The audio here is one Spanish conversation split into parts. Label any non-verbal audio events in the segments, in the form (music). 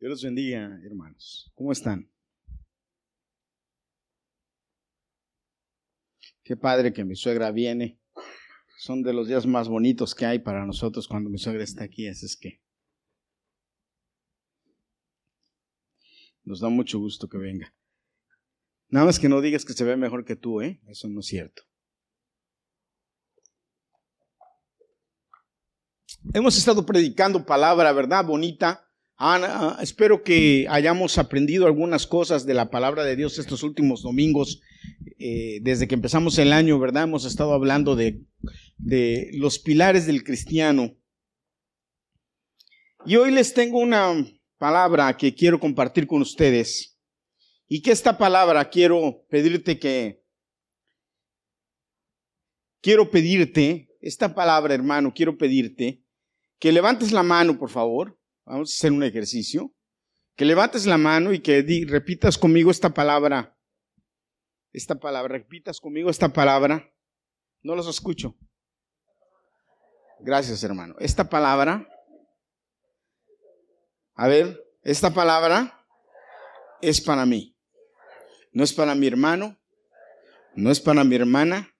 Dios los bendiga, hermanos. ¿Cómo están? Qué padre que mi suegra viene. Son de los días más bonitos que hay para nosotros cuando mi suegra está aquí, así es que nos da mucho gusto que venga. Nada más que no digas que se ve mejor que tú, ¿eh? Eso no es cierto. Hemos estado predicando palabra, ¿verdad? Bonita. Ah, espero que hayamos aprendido algunas cosas de la palabra de Dios estos últimos domingos. Eh, desde que empezamos el año, ¿verdad? Hemos estado hablando de, de los pilares del cristiano. Y hoy les tengo una palabra que quiero compartir con ustedes. Y que esta palabra quiero pedirte que, quiero pedirte, esta palabra hermano, quiero pedirte que levantes la mano, por favor. Vamos a hacer un ejercicio. Que levantes la mano y que repitas conmigo esta palabra. Esta palabra, repitas conmigo esta palabra. No los escucho. Gracias, hermano. Esta palabra. A ver, esta palabra es para mí. No es para mi hermano. No es para mi hermana.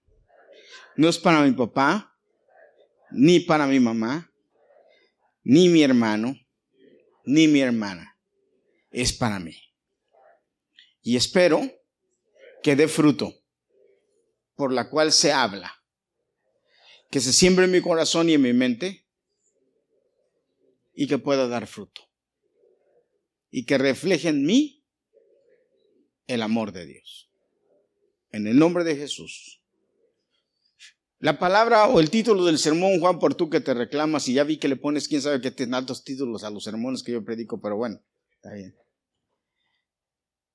No es para mi papá. Ni para mi mamá. Ni mi hermano ni mi hermana. Es para mí. Y espero que dé fruto, por la cual se habla. Que se siembre en mi corazón y en mi mente y que pueda dar fruto. Y que refleje en mí el amor de Dios. En el nombre de Jesús. La palabra o el título del sermón, Juan, por tú que te reclamas, y ya vi que le pones, quién sabe qué altos títulos a los sermones que yo predico, pero bueno, está bien.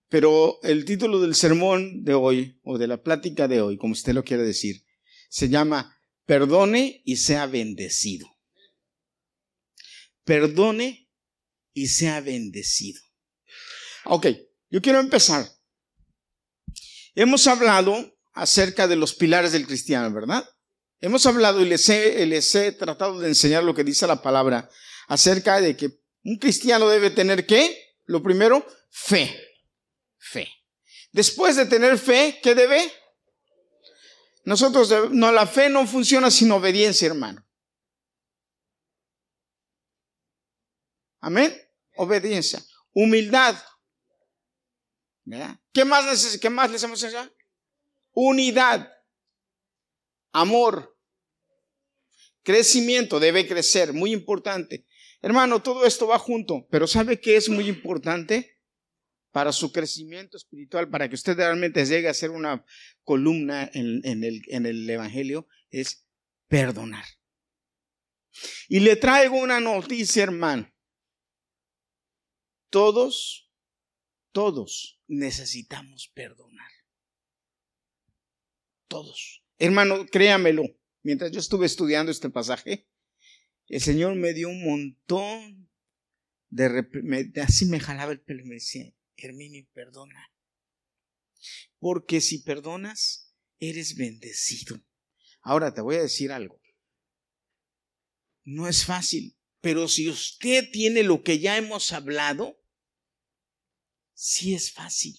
Pero el título del sermón de hoy, o de la plática de hoy, como usted lo quiere decir, se llama Perdone y sea bendecido. Perdone y sea bendecido. Ok, yo quiero empezar. Hemos hablado acerca de los pilares del cristiano, ¿verdad? Hemos hablado y les he, tratado de enseñar lo que dice la palabra acerca de que un cristiano debe tener qué? Lo primero, fe. Fe. Después de tener fe, ¿qué debe? Nosotros, no, la fe no funciona sin obediencia, hermano. Amén. Obediencia. Humildad. ¿Qué más, ¿Qué más les hemos enseñado? Unidad. Amor. Crecimiento debe crecer, muy importante. Hermano, todo esto va junto, pero ¿sabe qué es muy importante? Para su crecimiento espiritual, para que usted realmente llegue a ser una columna en, el, en el Evangelio, es perdonar. Y le traigo una noticia, hermano. Todos, todos necesitamos perdonar. Todos. Hermano, créamelo mientras yo estuve estudiando este pasaje, el Señor me dio un montón de... así me jalaba el pelo y me decía, Herminio, perdona. Porque si perdonas, eres bendecido. Ahora te voy a decir algo. No es fácil, pero si usted tiene lo que ya hemos hablado, sí es fácil.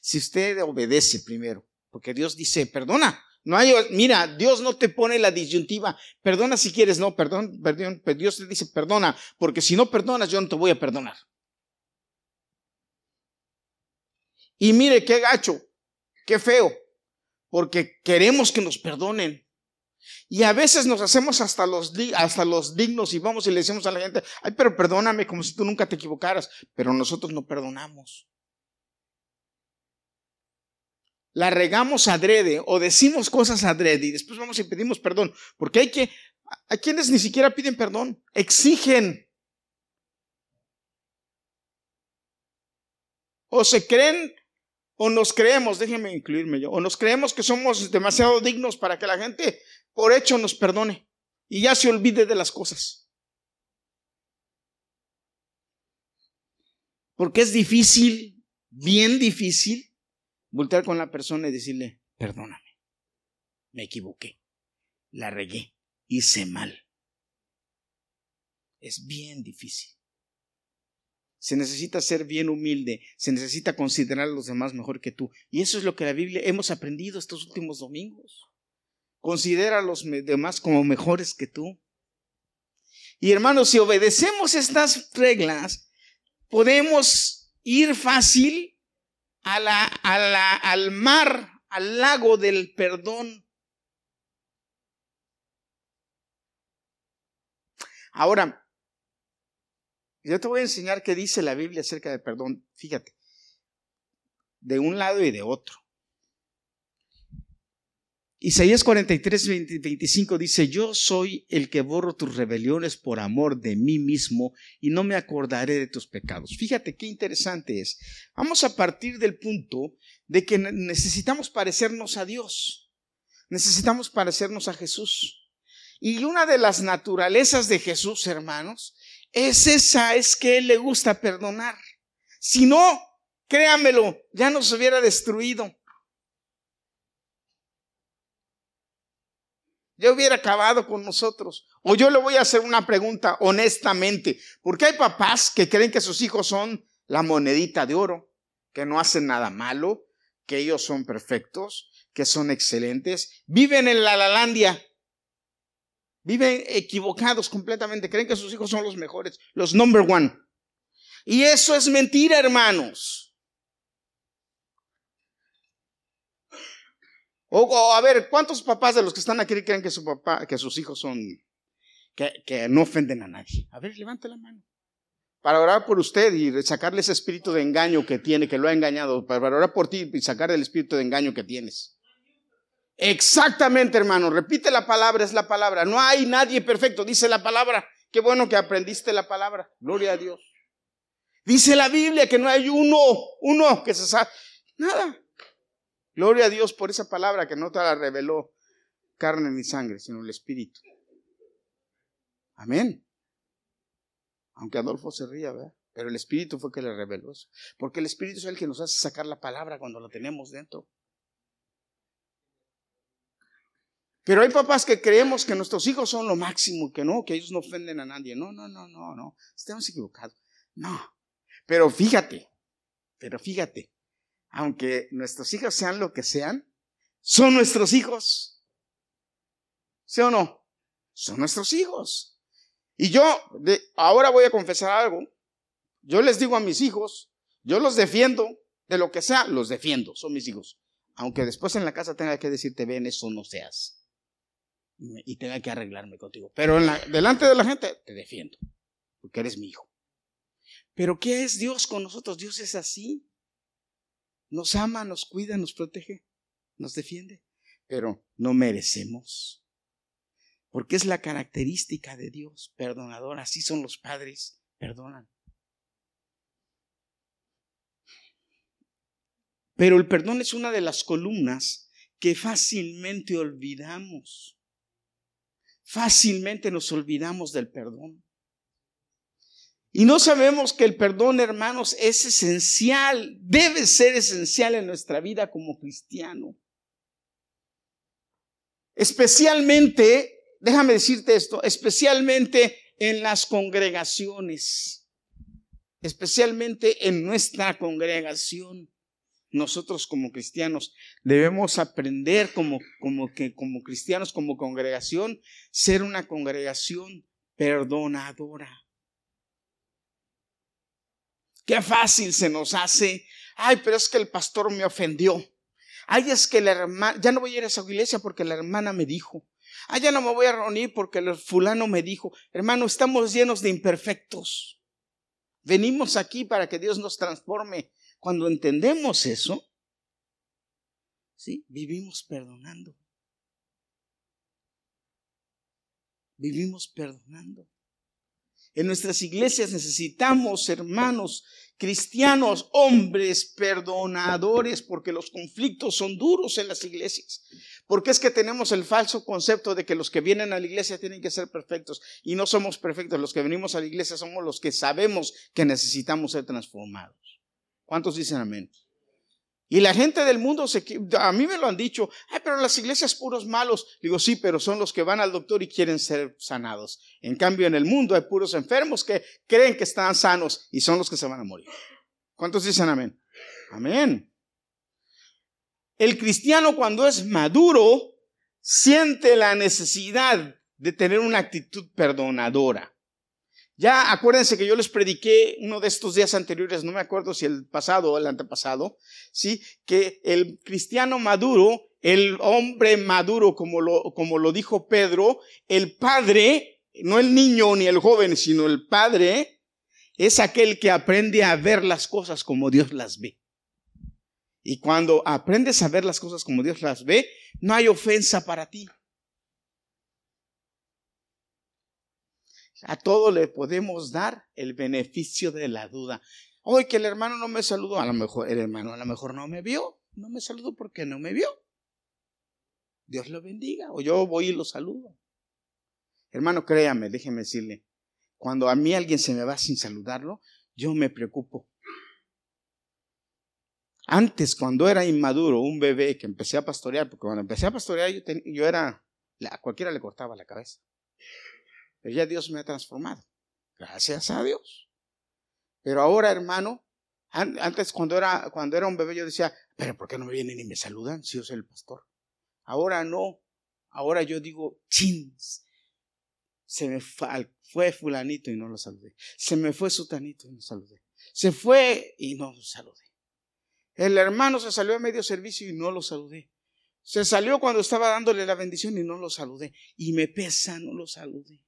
Si usted obedece primero, porque Dios dice, perdona, no hay, mira, Dios no te pone la disyuntiva, perdona si quieres, no, perdón, perdón, Dios te dice perdona, porque si no perdonas yo no te voy a perdonar. Y mire qué gacho, qué feo, porque queremos que nos perdonen. Y a veces nos hacemos hasta los, hasta los dignos y vamos y le decimos a la gente, ay, pero perdóname como si tú nunca te equivocaras, pero nosotros no perdonamos la regamos adrede o decimos cosas adrede y después vamos y pedimos perdón. Porque hay que, hay quienes ni siquiera piden perdón, exigen. O se creen o nos creemos, déjenme incluirme yo, o nos creemos que somos demasiado dignos para que la gente por hecho nos perdone y ya se olvide de las cosas. Porque es difícil, bien difícil, voltear con la persona y decirle, perdóname, me equivoqué, la regué, hice mal. Es bien difícil. se necesita ser bien humilde, se necesita considerar a los demás mejor que tú. Y eso es lo que la Biblia hemos aprendido estos últimos domingos. Considera a los demás como mejores que tú. Y hermanos, si obedecemos estas reglas, podemos ir fácil al mar, al lago del perdón. Ahora, yo te voy a enseñar qué dice la Biblia acerca del perdón. Fíjate, de un lado y de otro. Isaías 43, 25 dice, yo soy el que borro tus rebeliones por amor de mí mismo y no me acordaré de tus pecados. Fíjate qué interesante es. Vamos a partir del punto de que necesitamos parecernos a Dios. Necesitamos parecernos a Jesús. Y una de las naturalezas de Jesús, hermanos, es esa, es que Él le gusta perdonar. Si no, créamelo, ya nos hubiera destruido. Ya hubiera acabado con nosotros. O yo le voy a hacer una pregunta honestamente, porque hay papás que creen que sus hijos son la monedita de oro, que no hacen nada malo, que ellos son perfectos, que son excelentes, viven en la Lalandia, Viven equivocados completamente. Creen que sus hijos son los mejores, los number one. Y eso es mentira, hermanos. O, a ver, ¿cuántos papás de los que están aquí creen que su papá, que sus hijos son, que, no ofenden a nadie? A ver, levante la mano. Para orar por usted y sacarle ese espíritu de engaño que tiene, que lo ha engañado, para orar por ti y sacarle el espíritu de engaño que tienes. Exactamente, hermano. Repite la palabra, es la palabra. No hay nadie perfecto, dice la palabra. Qué bueno que aprendiste la palabra. Gloria a Dios. Dice la Biblia que no hay uno, uno que se sabe. Nada. Gloria a Dios por esa palabra que no te la reveló carne ni sangre, sino el Espíritu. Amén. Aunque Adolfo se ría, ¿verdad? Pero el Espíritu fue que le reveló eso. Porque el Espíritu es el que nos hace sacar la palabra cuando la tenemos dentro. Pero hay papás que creemos que nuestros hijos son lo máximo, que no, que ellos no ofenden a nadie. No, no, no, no, no. Estamos equivocados. No. Pero fíjate, pero fíjate, aunque nuestros hijos sean lo que sean, son nuestros hijos. ¿Sí o no? Son nuestros hijos. Y yo de, ahora voy a confesar algo. Yo les digo a mis hijos, yo los defiendo de lo que sea, los defiendo, son mis hijos. Aunque después en la casa tenga que decirte, ven, eso no seas y tenga que arreglarme contigo. Pero delante de la gente te defiendo, porque eres mi hijo. Pero ¿qué es Dios con nosotros? Dios es así. Nos ama, nos cuida, nos protege, nos defiende. Pero no merecemos. Porque es la característica de Dios, perdonador. Así son los padres, perdonan. Pero el perdón es una de las columnas que fácilmente olvidamos fácilmente nos olvidamos del perdón. Y no sabemos que el perdón, hermanos, es esencial, debe ser esencial en nuestra vida como cristiano. Especialmente, déjame decirte esto, especialmente en las congregaciones, especialmente en nuestra congregación nosotros como cristianos debemos aprender como, como, que, como cristianos, como congregación, ser una congregación perdonadora. Qué fácil se nos hace. Ay, pero es que el pastor me ofendió. Ay, es que la hermana, ya no voy a ir a esa iglesia porque la hermana me dijo. Ay, ya no me voy a reunir porque el fulano me dijo. Hermano, estamos llenos de imperfectos. Venimos aquí para que Dios nos transforme. Cuando entendemos eso, ¿sí? vivimos perdonando. Vivimos perdonando. En nuestras iglesias necesitamos, hermanos cristianos, hombres perdonadores, porque los conflictos son duros en las iglesias. Porque es que tenemos el falso concepto de que los que vienen a la iglesia tienen que ser perfectos y no somos perfectos. Los que venimos a la iglesia somos los que sabemos que necesitamos ser transformados. ¿Cuántos dicen amén? Y la gente del mundo, se, a mí me lo han dicho, Ay, pero las iglesias puros malos. Digo, sí, pero son los que van al doctor y quieren ser sanados. En cambio, en el mundo hay puros enfermos que creen que están sanos y son los que se van a morir. ¿Cuántos dicen amén? Amén. El cristiano cuando es maduro siente la necesidad de tener una actitud perdonadora. Ya acuérdense que yo les prediqué uno de estos días anteriores, no me acuerdo si el pasado o el antepasado, sí, que el cristiano maduro, el hombre maduro, como lo, como lo dijo Pedro, el padre, no el niño ni el joven, sino el padre, es aquel que aprende a ver las cosas como Dios las ve. Y cuando aprendes a ver las cosas como Dios las ve, no hay ofensa para ti. A todo le podemos dar el beneficio de la duda. Hoy que el hermano no me saludó, a lo mejor el hermano a lo mejor no me vio, no me saludó porque no me vio. Dios lo bendiga, o yo voy y lo saludo. Hermano, créame, déjeme decirle, cuando a mí alguien se me va sin saludarlo, yo me preocupo. Antes, cuando era inmaduro, un bebé que empecé a pastorear, porque cuando empecé a pastorear yo, yo era, a cualquiera le cortaba la cabeza. Pero ya Dios me ha transformado. Gracias a Dios. Pero ahora, hermano, antes cuando era, cuando era un bebé yo decía, pero ¿por qué no me vienen y me saludan si yo soy el pastor? Ahora no. Ahora yo digo, chins. Se me fue fulanito y no lo saludé. Se me fue sutanito y no lo saludé. Se fue y no lo saludé. El hermano se salió a medio servicio y no lo saludé. Se salió cuando estaba dándole la bendición y no lo saludé. Y me pesa, no lo saludé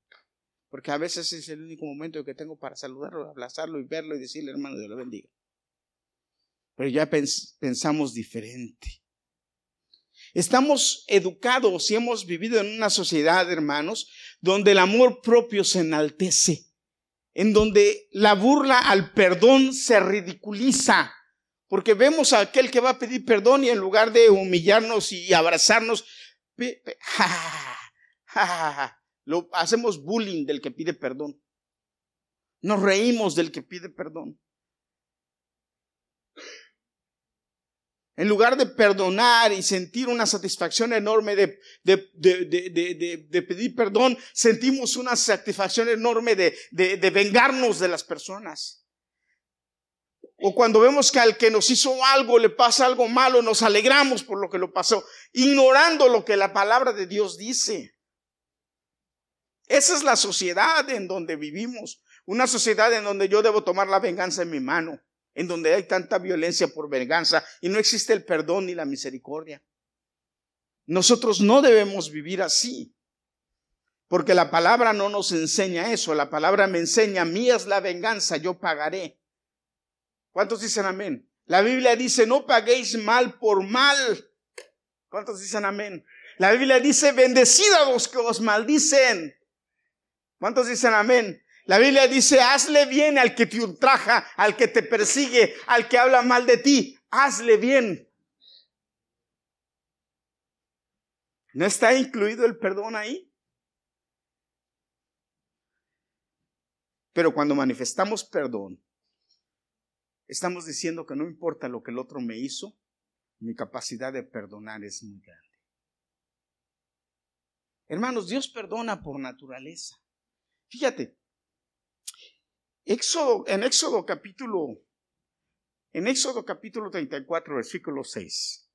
porque a veces es el único momento que tengo para saludarlo, abrazarlo y verlo y decirle, hermano, Dios lo bendiga. Pero ya pensamos diferente. Estamos educados y hemos vivido en una sociedad, hermanos, donde el amor propio se enaltece, en donde la burla al perdón se ridiculiza, porque vemos a aquel que va a pedir perdón y en lugar de humillarnos y abrazarnos, lo, hacemos bullying del que pide perdón. Nos reímos del que pide perdón. En lugar de perdonar y sentir una satisfacción enorme de, de, pedir perdón, sentimos una satisfacción enorme de, vengarnos de las personas. O cuando vemos que al que nos hizo algo le pasa algo malo, nos alegramos por lo que lo pasó, ignorando lo que la palabra de Dios dice. Esa es la sociedad en donde vivimos. Una sociedad en donde yo debo tomar la venganza en mi mano, en donde hay tanta violencia por venganza y no existe el perdón ni la misericordia. Nosotros no debemos vivir así, porque la palabra no nos enseña eso. La palabra me enseña, mía es la venganza, yo pagaré. ¿Cuántos dicen amén? La Biblia dice, no paguéis mal por mal. ¿Cuántos dicen amén? La Biblia dice, bendecida los que os maldicen. ¿Cuántos dicen amén? La Biblia dice, hazle bien al que te ultraja, al que te persigue, al que habla mal de ti. Hazle bien. ¿No está incluido el perdón ahí? Pero cuando manifestamos perdón, estamos diciendo que no importa lo que el otro me hizo, mi capacidad de perdonar es muy grande. Hermanos, Dios perdona por naturaleza. Fíjate, Éxodo, en Éxodo capítulo, en Éxodo capítulo 34, versículo 6,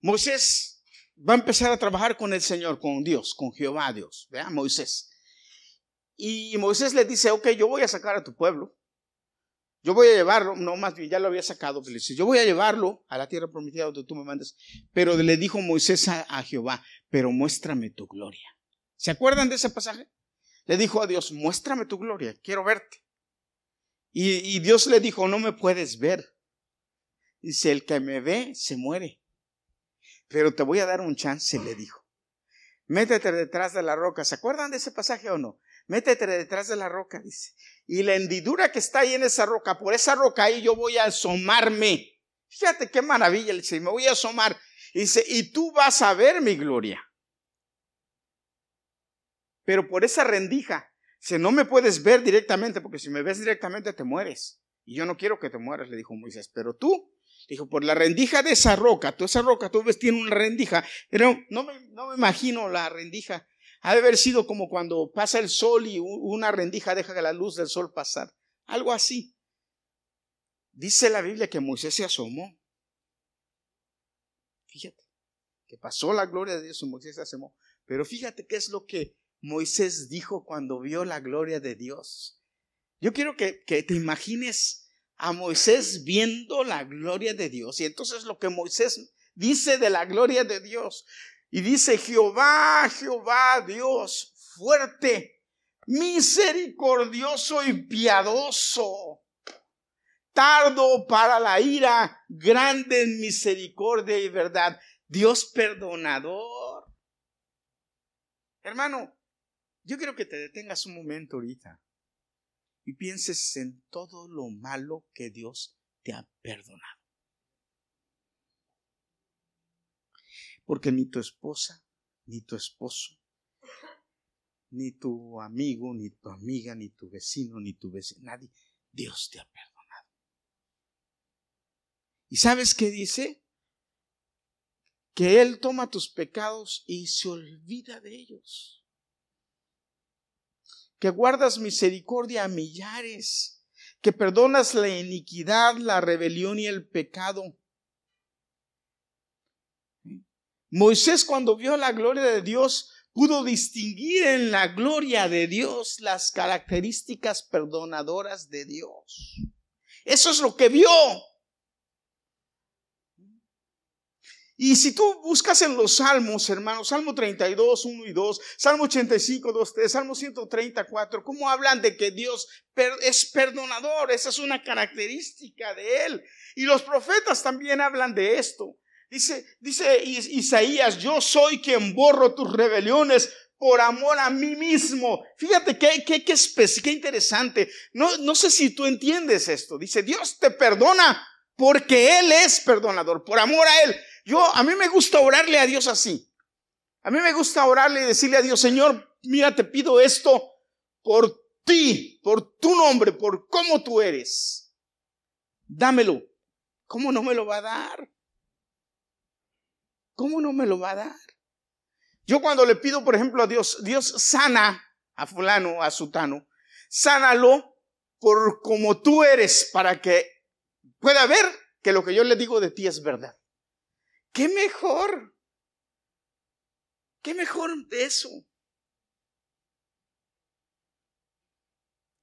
Moisés va a empezar a trabajar con el Señor, con Dios, con Jehová Dios, vea, Moisés. Y Moisés le dice, ok, yo voy a sacar a tu pueblo, yo voy a llevarlo, no más bien ya lo había sacado, yo voy a llevarlo a la tierra prometida donde tú me mandes. Pero le dijo Moisés a Jehová, pero muéstrame tu gloria. ¿Se acuerdan de ese pasaje? Le dijo a Dios, muéstrame tu gloria, quiero verte. Y, Dios le dijo, no me puedes ver. Dice, el que me ve se muere. Pero te voy a dar un chance, le dijo. Métete detrás de la roca. ¿Se acuerdan de ese pasaje o no? Métete detrás de la roca, dice. Y la hendidura que está ahí en esa roca, por esa roca ahí yo voy a asomarme. Fíjate qué maravilla, dice, me voy a asomar. Dice, y tú vas a ver mi gloria. Pero por esa rendija, si no me puedes ver directamente, porque si me ves directamente te mueres. Y yo no quiero que te mueras, le dijo Moisés, pero tú, dijo, por la rendija de esa roca, tú esa roca, tú ves, tiene una rendija, pero no me, no me imagino la rendija. Ha de haber sido como cuando pasa el sol y una rendija deja la luz del sol pasar. Algo así. Dice la Biblia que Moisés se asomó. Fíjate, que pasó la gloria de Dios y Moisés se asomó. Pero fíjate qué es lo que Moisés dijo cuando vio la gloria de Dios. Yo quiero que, que te imagines a Moisés viendo la gloria de Dios. Y entonces lo que Moisés dice de la gloria de Dios. Y dice, Jehová, Jehová, Dios fuerte, misericordioso y piadoso, tardo para la ira, grande en misericordia y verdad, Dios perdonador. Hermano, yo quiero que te detengas un momento ahorita y pienses en todo lo malo que Dios te ha perdonado. Porque ni tu esposa, ni tu esposo, ni tu amigo, ni tu amiga, ni tu vecino, ni tu vecino, nadie, Dios te ha perdonado. ¿Y sabes qué dice? Que Él toma tus pecados y se olvida de ellos que guardas misericordia a millares, que perdonas la iniquidad, la rebelión y el pecado. Moisés cuando vio la gloria de Dios pudo distinguir en la gloria de Dios las características perdonadoras de Dios. Eso es lo que vio. Y si tú buscas en los salmos, hermanos, Salmo 32, 1 y 2, Salmo 85, 2, 3, Salmo 134, ¿cómo hablan de que Dios es perdonador? Esa es una característica de Él. Y los profetas también hablan de esto. Dice, dice Isaías, yo soy quien borro tus rebeliones por amor a mí mismo. Fíjate qué, qué, qué, qué interesante. No, no sé si tú entiendes esto. Dice, Dios te perdona porque Él es perdonador, por amor a Él. Yo, a mí me gusta orarle a Dios así. A mí me gusta orarle y decirle a Dios, Señor, mira, te pido esto por ti, por tu nombre, por cómo tú eres. Dámelo. ¿Cómo no me lo va a dar? ¿Cómo no me lo va a dar? Yo cuando le pido, por ejemplo, a Dios, Dios sana a fulano, a sutano, sánalo por como tú eres para que pueda ver que lo que yo le digo de ti es verdad. ¿Qué mejor? ¿Qué mejor de eso?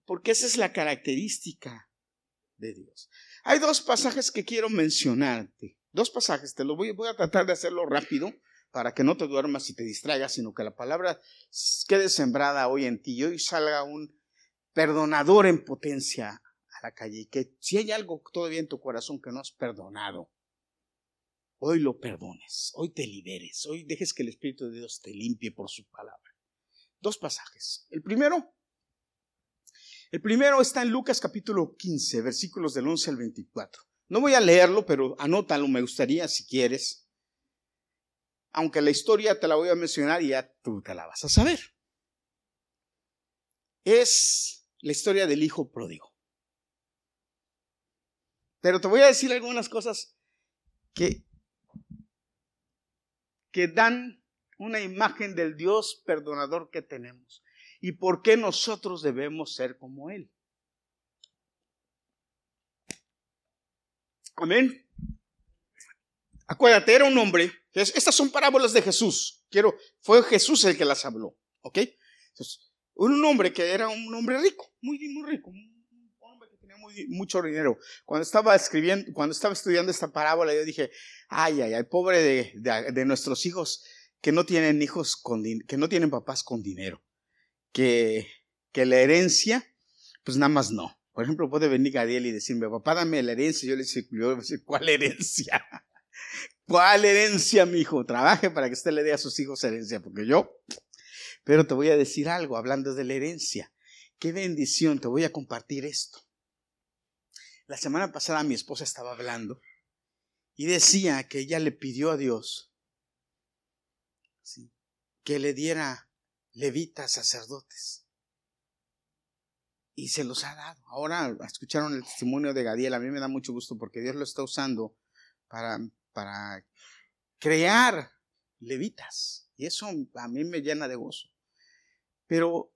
Porque esa es la característica de Dios. Hay dos pasajes que quiero mencionarte. Dos pasajes, te lo voy, voy a tratar de hacerlo rápido para que no te duermas y te distraigas, sino que la palabra quede sembrada hoy en ti y hoy salga un perdonador en potencia a la calle. Y que si hay algo todavía en tu corazón que no has perdonado, hoy lo perdones, hoy te liberes, hoy dejes que el Espíritu de Dios te limpie por su palabra. Dos pasajes. El primero, el primero está en Lucas capítulo 15, versículos del 11 al 24. No voy a leerlo, pero anótalo, me gustaría si quieres. Aunque la historia te la voy a mencionar y ya tú te la vas a saber. Es la historia del hijo pródigo. Pero te voy a decir algunas cosas que que dan una imagen del Dios perdonador que tenemos y por qué nosotros debemos ser como Él. Amén. Acuérdate, era un hombre. Estas son parábolas de Jesús. Quiero, fue Jesús el que las habló. ¿Ok? Un hombre que era un hombre rico, muy, muy rico, mucho dinero. Cuando estaba escribiendo, cuando estaba estudiando esta parábola, yo dije, ay, ay, ay, pobre de, nuestros hijos que no tienen hijos con, que no tienen papás con dinero. Que, que la herencia, pues nada más no. Por ejemplo, puede venir Gadiel y decirme, papá, dame la herencia. Yo le digo, ¿cuál herencia? (laughs) ¿Cuál herencia, mi hijo? Trabaje para que usted le dé a sus hijos herencia, porque yo. Pero te voy a decir algo, hablando de la herencia. Qué bendición, te voy a compartir esto. La semana pasada mi esposa estaba hablando y decía que ella le pidió a Dios que le diera levitas sacerdotes. y se los ha dado. Ahora escucharon el testimonio de Gadiel, a mí me da mucho gusto porque Dios lo está usando para, para crear levitas. Y eso a mí me llena de gozo. Pero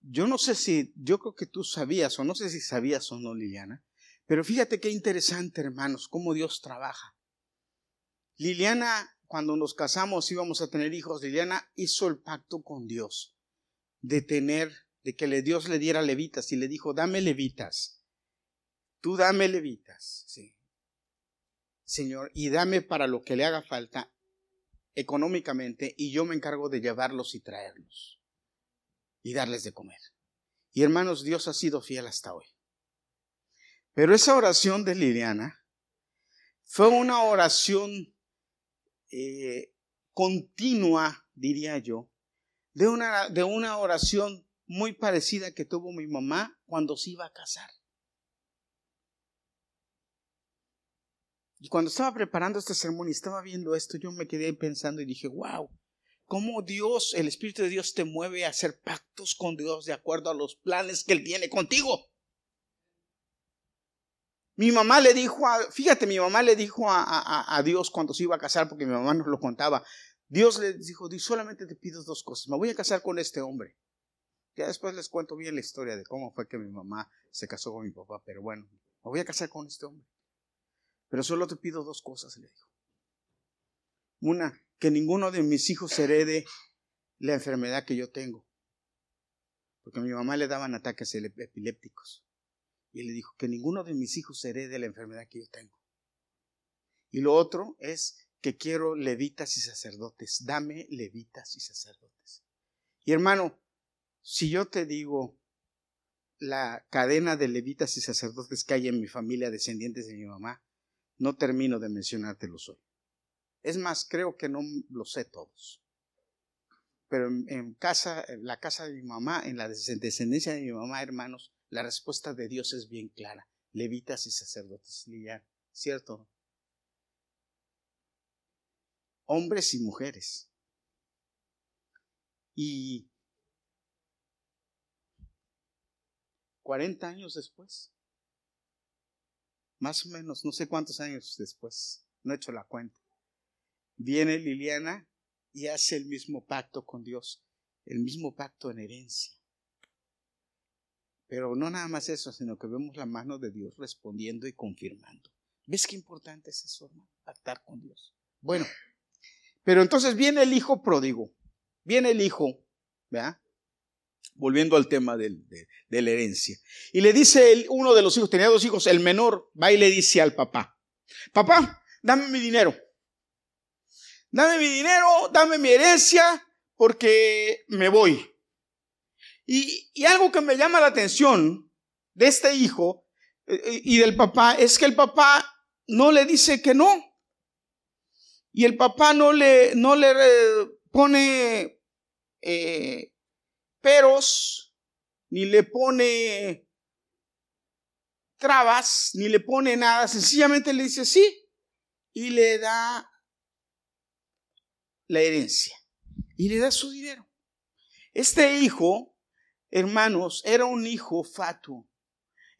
yo no sé si, yo creo que tú sabías, o no sé si sabías o no, Liliana, pero fíjate qué interesante, hermanos, cómo Dios trabaja. Liliana, cuando nos casamos íbamos a tener hijos, Liliana hizo el pacto con Dios de tener, de que Dios le diera levitas y le dijo, dame levitas, tú dame levitas, sí. Señor, y dame para lo que le haga falta económicamente y yo me encargo de llevarlos y traerlos y darles de comer. Y hermanos, Dios ha sido fiel hasta hoy. Pero esa oración de Liliana fue una oración eh, continua, diría yo, de una, de una oración muy parecida que tuvo mi mamá cuando se iba a casar. Y cuando estaba preparando este sermón y estaba viendo esto, yo me quedé pensando y dije, wow, cómo Dios, el Espíritu de Dios te mueve a hacer pactos con Dios de acuerdo a los planes que Él tiene contigo. Mi mamá le dijo, a, fíjate, mi mamá le dijo a, a, Dios cuando se iba a casar, porque mi mamá nos lo contaba, Dios le dijo, solamente te pido dos cosas, me voy a casar con este hombre. Ya después les cuento bien la historia de cómo fue que mi mamá se casó con mi papá, pero bueno, me voy a casar con este hombre. Pero solo te pido dos cosas, le dijo. Una, que ninguno de mis hijos herede la enfermedad que yo tengo. Porque a mi mamá le daban ataques epilépticos. Y le dijo, que ninguno de mis hijos herede la enfermedad que yo tengo. Y lo otro es que quiero levitas y sacerdotes. Dame levitas y sacerdotes. Y hermano, si yo te digo la cadena de levitas y sacerdotes que hay en mi familia, descendientes de mi mamá, no termino de mencionártelos hoy. Es más, creo que no lo sé todos. Pero en, casa, en la casa de mi mamá, en la descendencia de mi mamá, hermanos, la respuesta de Dios es bien clara. Levitas y sacerdotes, ¿cierto? Hombres y mujeres. Y 40 años después, más o menos, no sé cuántos años después, no he hecho la cuenta. Viene Liliana y hace el mismo pacto con Dios, el mismo pacto en herencia. Pero no nada más eso, sino que vemos la mano de Dios respondiendo y confirmando. ¿Ves qué importante es eso, hermano? Pactar con Dios. Bueno, pero entonces viene el hijo pródigo, viene el hijo, ¿verdad? volviendo al tema de, la herencia. Y le dice uno de los hijos, tenía dos hijos, el menor va y le dice al papá, papá, dame mi dinero. Dame mi dinero, dame mi herencia, porque me voy. Y, algo que me llama la atención de este hijo eh, eh, y del papá es que el papá no le dice que no. Y el papá no le, no le eh, pone peros, ni le pone trabas, ni le pone nada, sencillamente le dice sí y le da la herencia y le da su dinero. Este hijo, hermanos, era un hijo fatuo,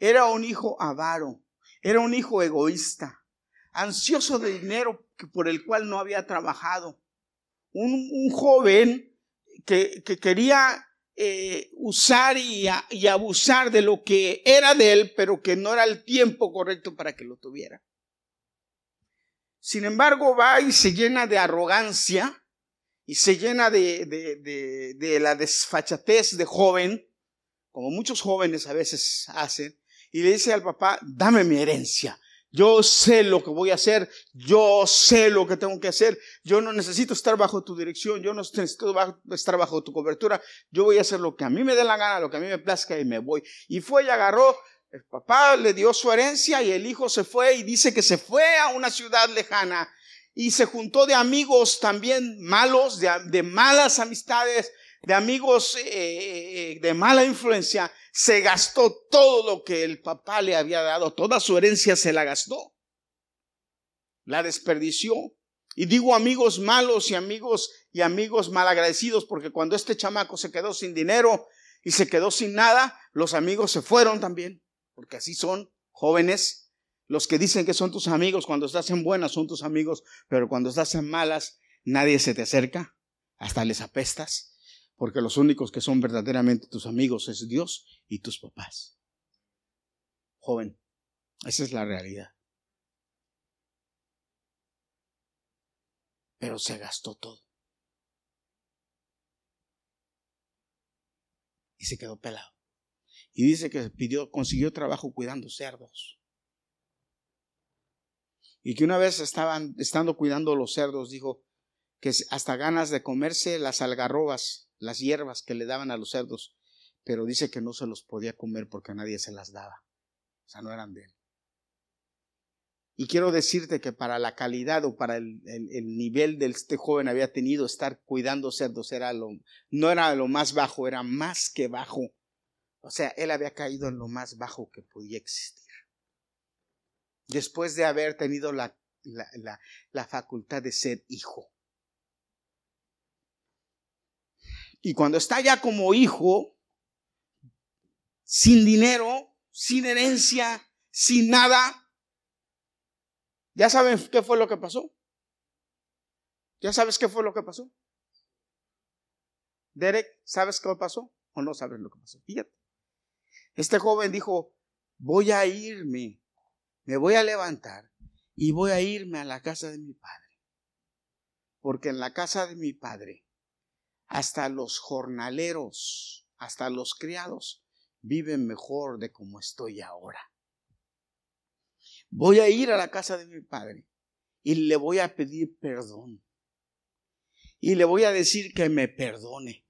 era un hijo avaro, era un hijo egoísta, ansioso de dinero por el cual no había trabajado, un, joven que, que quería eh, usar y, abusar de lo que era de él, pero que no era el tiempo correcto para que lo tuviera. Sin embargo, va y se llena de arrogancia y se llena de, de, de la desfachatez de joven, como muchos jóvenes a veces hacen, y le dice al papá, dame mi herencia, yo sé lo que voy a hacer, yo sé lo que tengo que hacer, yo no necesito estar bajo tu dirección, yo no necesito estar bajo tu cobertura, yo voy a hacer lo que a mí me dé la gana, lo que a mí me plazca y me voy. Y fue y agarró, el papá le dio su herencia y el hijo se fue y dice que se fue a una ciudad lejana y se juntó de amigos también malos, de, malas amistades, de amigos eh, eh, de mala influencia se gastó todo lo que el papá le había dado, toda su herencia se la gastó, la desperdició. Y digo amigos malos y amigos y amigos malagradecidos, porque cuando este chamaco se quedó sin dinero y se quedó sin nada, los amigos se fueron también, porque así son jóvenes. Los que dicen que son tus amigos cuando estás en buenas son tus amigos, pero cuando estás en malas nadie se te acerca, hasta les apestas, porque los únicos que son verdaderamente tus amigos es Dios y tus papás. Joven, esa es la realidad. Pero se gastó todo. Y se quedó pelado. Y dice que pidió, consiguió trabajo cuidando cerdos. Y que una vez estaban, estando cuidando los cerdos, dijo que hasta ganas de comerse las algarrobas, las hierbas que le daban a los cerdos, pero dice que no se los podía comer porque nadie se las daba. O sea, no eran de él. Y quiero decirte que para la calidad o para el, nivel de este joven había tenido estar cuidando cerdos, era lo, no era lo más bajo, era más que bajo. O sea, él había caído en lo más bajo que podía existir. Después de haber tenido la, la, la facultad de ser hijo. Y cuando está ya como hijo, sin dinero, sin herencia, sin nada, ¿Ya saben qué fue lo que pasó? ¿Ya sabes qué fue lo que pasó? Derek, ¿sabes qué pasó? ¿O no sabes lo que pasó? Fíjate. Este joven dijo, voy a irme, me voy a levantar y voy a irme a la casa de mi padre. Porque en la casa de mi padre, hasta los jornaleros, hasta los criados, viven mejor de como estoy ahora voy a ir a la casa de mi padre y le voy a pedir perdón. Y le voy a decir que me perdone.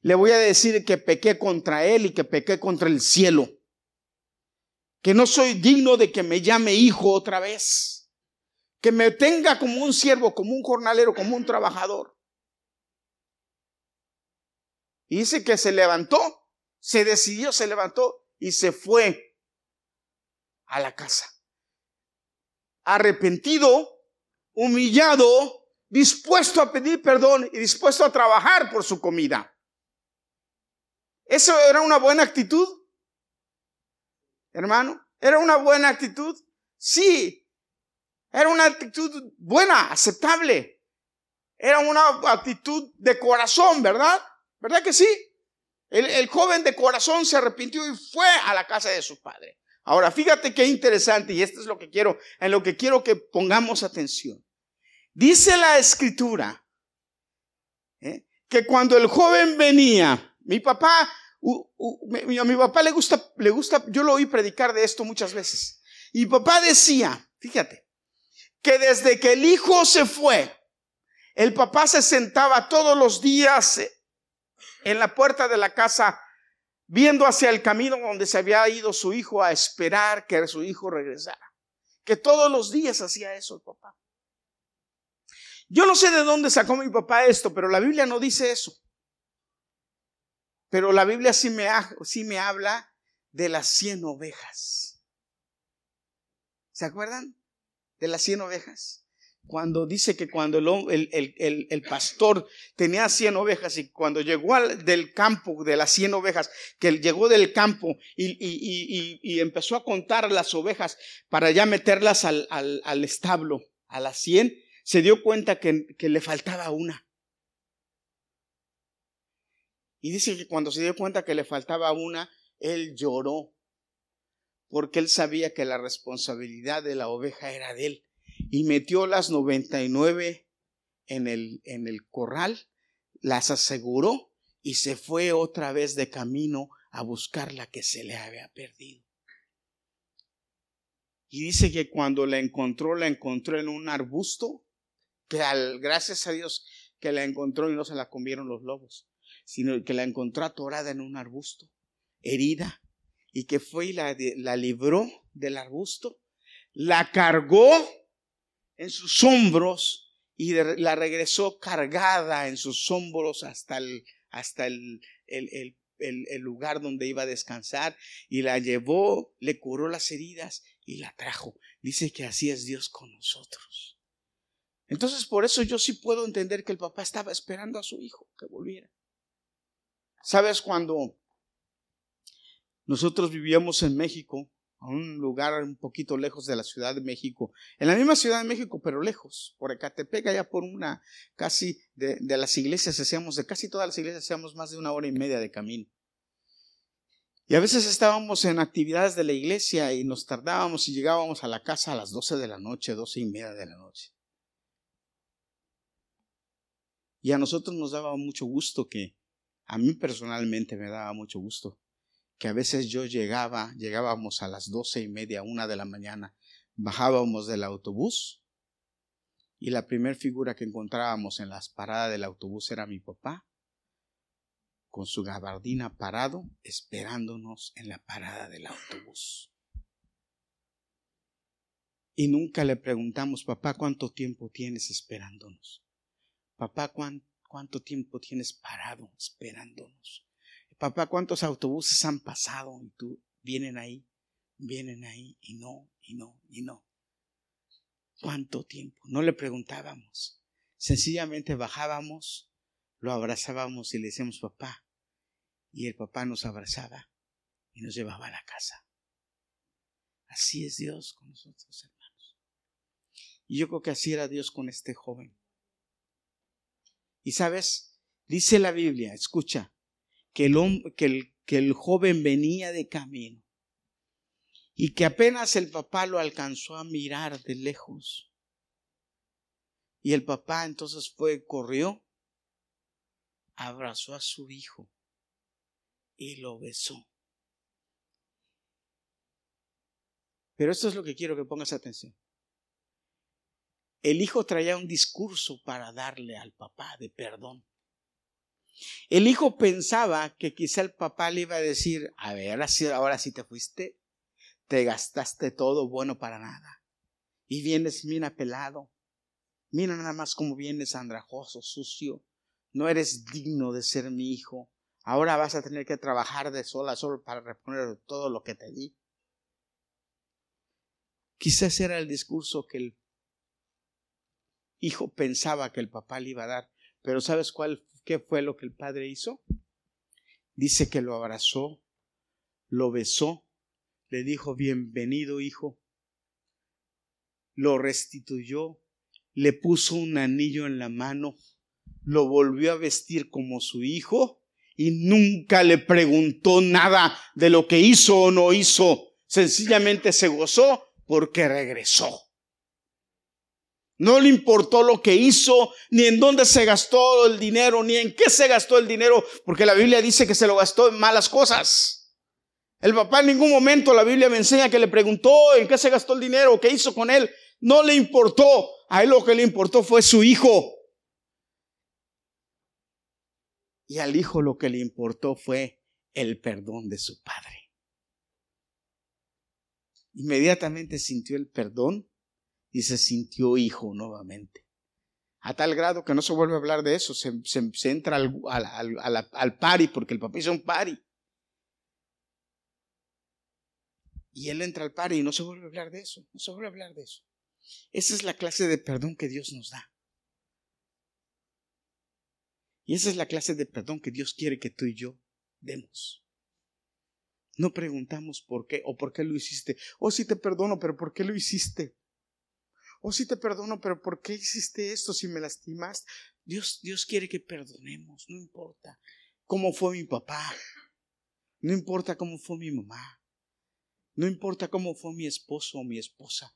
Le voy a decir que pequé contra él y que pequé contra el cielo. Que no soy digno de que me llame hijo otra vez. Que me tenga como un siervo, como un jornalero, como un trabajador. Y dice que se levantó, se decidió, se levantó y se fue a la casa arrepentido, humillado, dispuesto a pedir perdón y dispuesto a trabajar por su comida. ¿Eso era una buena actitud? Hermano, ¿era una buena actitud? Sí, era una actitud buena, aceptable. Era una actitud de corazón, ¿verdad? ¿Verdad que sí? El, joven de corazón se arrepintió y fue a la casa de su padre. Ahora, fíjate qué interesante, y esto es lo que quiero, en lo que quiero que pongamos atención. Dice la escritura ¿eh? que cuando el joven venía, mi papá, a mi papá le gusta, le gusta, yo lo oí predicar de esto muchas veces. Y papá decía, fíjate, que desde que el hijo se fue, el papá se sentaba todos los días en la puerta de la casa viendo hacia el camino donde se había ido su hijo a esperar que su hijo regresara. Que todos los días hacía eso el papá. Yo no sé de dónde sacó mi papá esto, pero la Biblia no dice eso. Pero la Biblia sí me, sí me habla de las cien ovejas. ¿Se acuerdan de las cien ovejas? cuando dice que cuando el, el, el, pastor tenía 100 ovejas y cuando llegó al, del campo de las 100 ovejas, que llegó del campo y, y, y, empezó a contar las ovejas para ya meterlas al, al, al establo, a las 100, se dio cuenta que, que le faltaba una. Y dice que cuando se dio cuenta que le faltaba una, él lloró, porque él sabía que la responsabilidad de la oveja era de él y metió las 99 en el, en el corral, las aseguró y se fue otra vez de camino a buscar la que se le había perdido. Y dice que cuando la encontró, la encontró en un arbusto, que al, gracias a Dios que la encontró y no se la comieron los lobos, sino que la encontró atorada en un arbusto, herida, y que fue y la, la libró del arbusto, la cargó en sus hombros y la regresó cargada en sus hombros hasta el, hasta el, el, el, lugar donde iba a descansar y la llevó, le curó las heridas y la trajo. Dice que así es Dios con nosotros. Entonces por eso yo sí puedo entender que el papá estaba esperando a su hijo que volviera. ¿Sabes cuando nosotros vivíamos en México, a un lugar un poquito lejos de la Ciudad de México, en la misma Ciudad de México, pero lejos, por Ecatepec, allá por una, casi de, de las iglesias hacíamos, de casi todas las iglesias hacíamos más de una hora y media de camino. Y a veces estábamos en actividades de la iglesia y nos tardábamos y llegábamos a la casa a las 12 de la noche, doce y media de la noche. Y a nosotros nos daba mucho gusto que, a mí personalmente me daba mucho gusto, que a veces yo llegaba, llegábamos a las doce y media, una de la mañana, bajábamos del autobús y la primera figura que encontrábamos en las paradas del autobús era mi papá con su gabardina parado esperándonos en la parada del autobús. Y nunca le preguntamos, papá, ¿cuánto tiempo tienes esperándonos? Papá, ¿cuánto, tiempo tienes parado esperándonos? Papá, ¿cuántos autobuses han pasado y tú vienen ahí, vienen ahí y no, y no, y no? ¿Cuánto tiempo? No le preguntábamos. Sencillamente bajábamos, lo abrazábamos y le decíamos, papá, y el papá nos abrazaba y nos llevaba a la casa. Así es Dios con nosotros, hermanos. Y yo creo que así era Dios con este joven. Y sabes, dice la Biblia, escucha, que el, joven venía de camino y que apenas el papá lo alcanzó a mirar de lejos. Y el papá entonces fue, corrió, abrazó a su hijo y lo besó. Pero esto es lo que quiero que pongas atención. El hijo traía un discurso para darle al papá de perdón. El hijo pensaba que quizá el papá le iba a decir, a ver, ahora sí te fuiste, te gastaste todo bueno para nada. Y vienes bien apelado. Mira nada más cómo vienes andrajoso, sucio. No eres digno de ser mi hijo. Ahora vas a tener que trabajar de sol a sol para reponer todo lo que te di. Quizás era el discurso que el hijo pensaba que el papá le iba a dar, pero ¿sabes cuál qué fue lo que el padre hizo? Dice que lo abrazó, lo besó, le dijo bienvenido hijo, lo restituyó, le puso un anillo en la mano, lo volvió a vestir como su hijo y nunca le preguntó nada de lo que hizo o no hizo. Sencillamente se gozó porque regresó. No le importó lo que hizo, ni en dónde se gastó el dinero, ni en qué se gastó el dinero, porque la Biblia dice que se lo gastó en malas cosas. El papá en ningún momento, la Biblia me enseña que le preguntó en qué se gastó el dinero, qué hizo con él. No le importó. A él lo que le importó fue su hijo. Y al hijo lo que le importó fue el perdón de su padre. Inmediatamente sintió el perdón y se sintió hijo nuevamente. A tal grado que no se vuelve a hablar de eso, se, entra al, al, al, pari porque el papá hizo un pari. Y él entra al pari y no se vuelve a hablar de eso, no se vuelve a hablar de eso. Esa es la clase de perdón que Dios nos da. Y esa es la clase de perdón que Dios quiere que tú y yo demos. No preguntamos por qué o por qué lo hiciste. Oh, si te perdono, pero ¿por qué lo hiciste? O oh, si te perdono, pero ¿por qué hiciste esto si me lastimaste? Dios, Dios quiere que perdonemos, no importa cómo fue mi papá, no importa cómo fue mi mamá, no importa cómo fue mi esposo o mi esposa.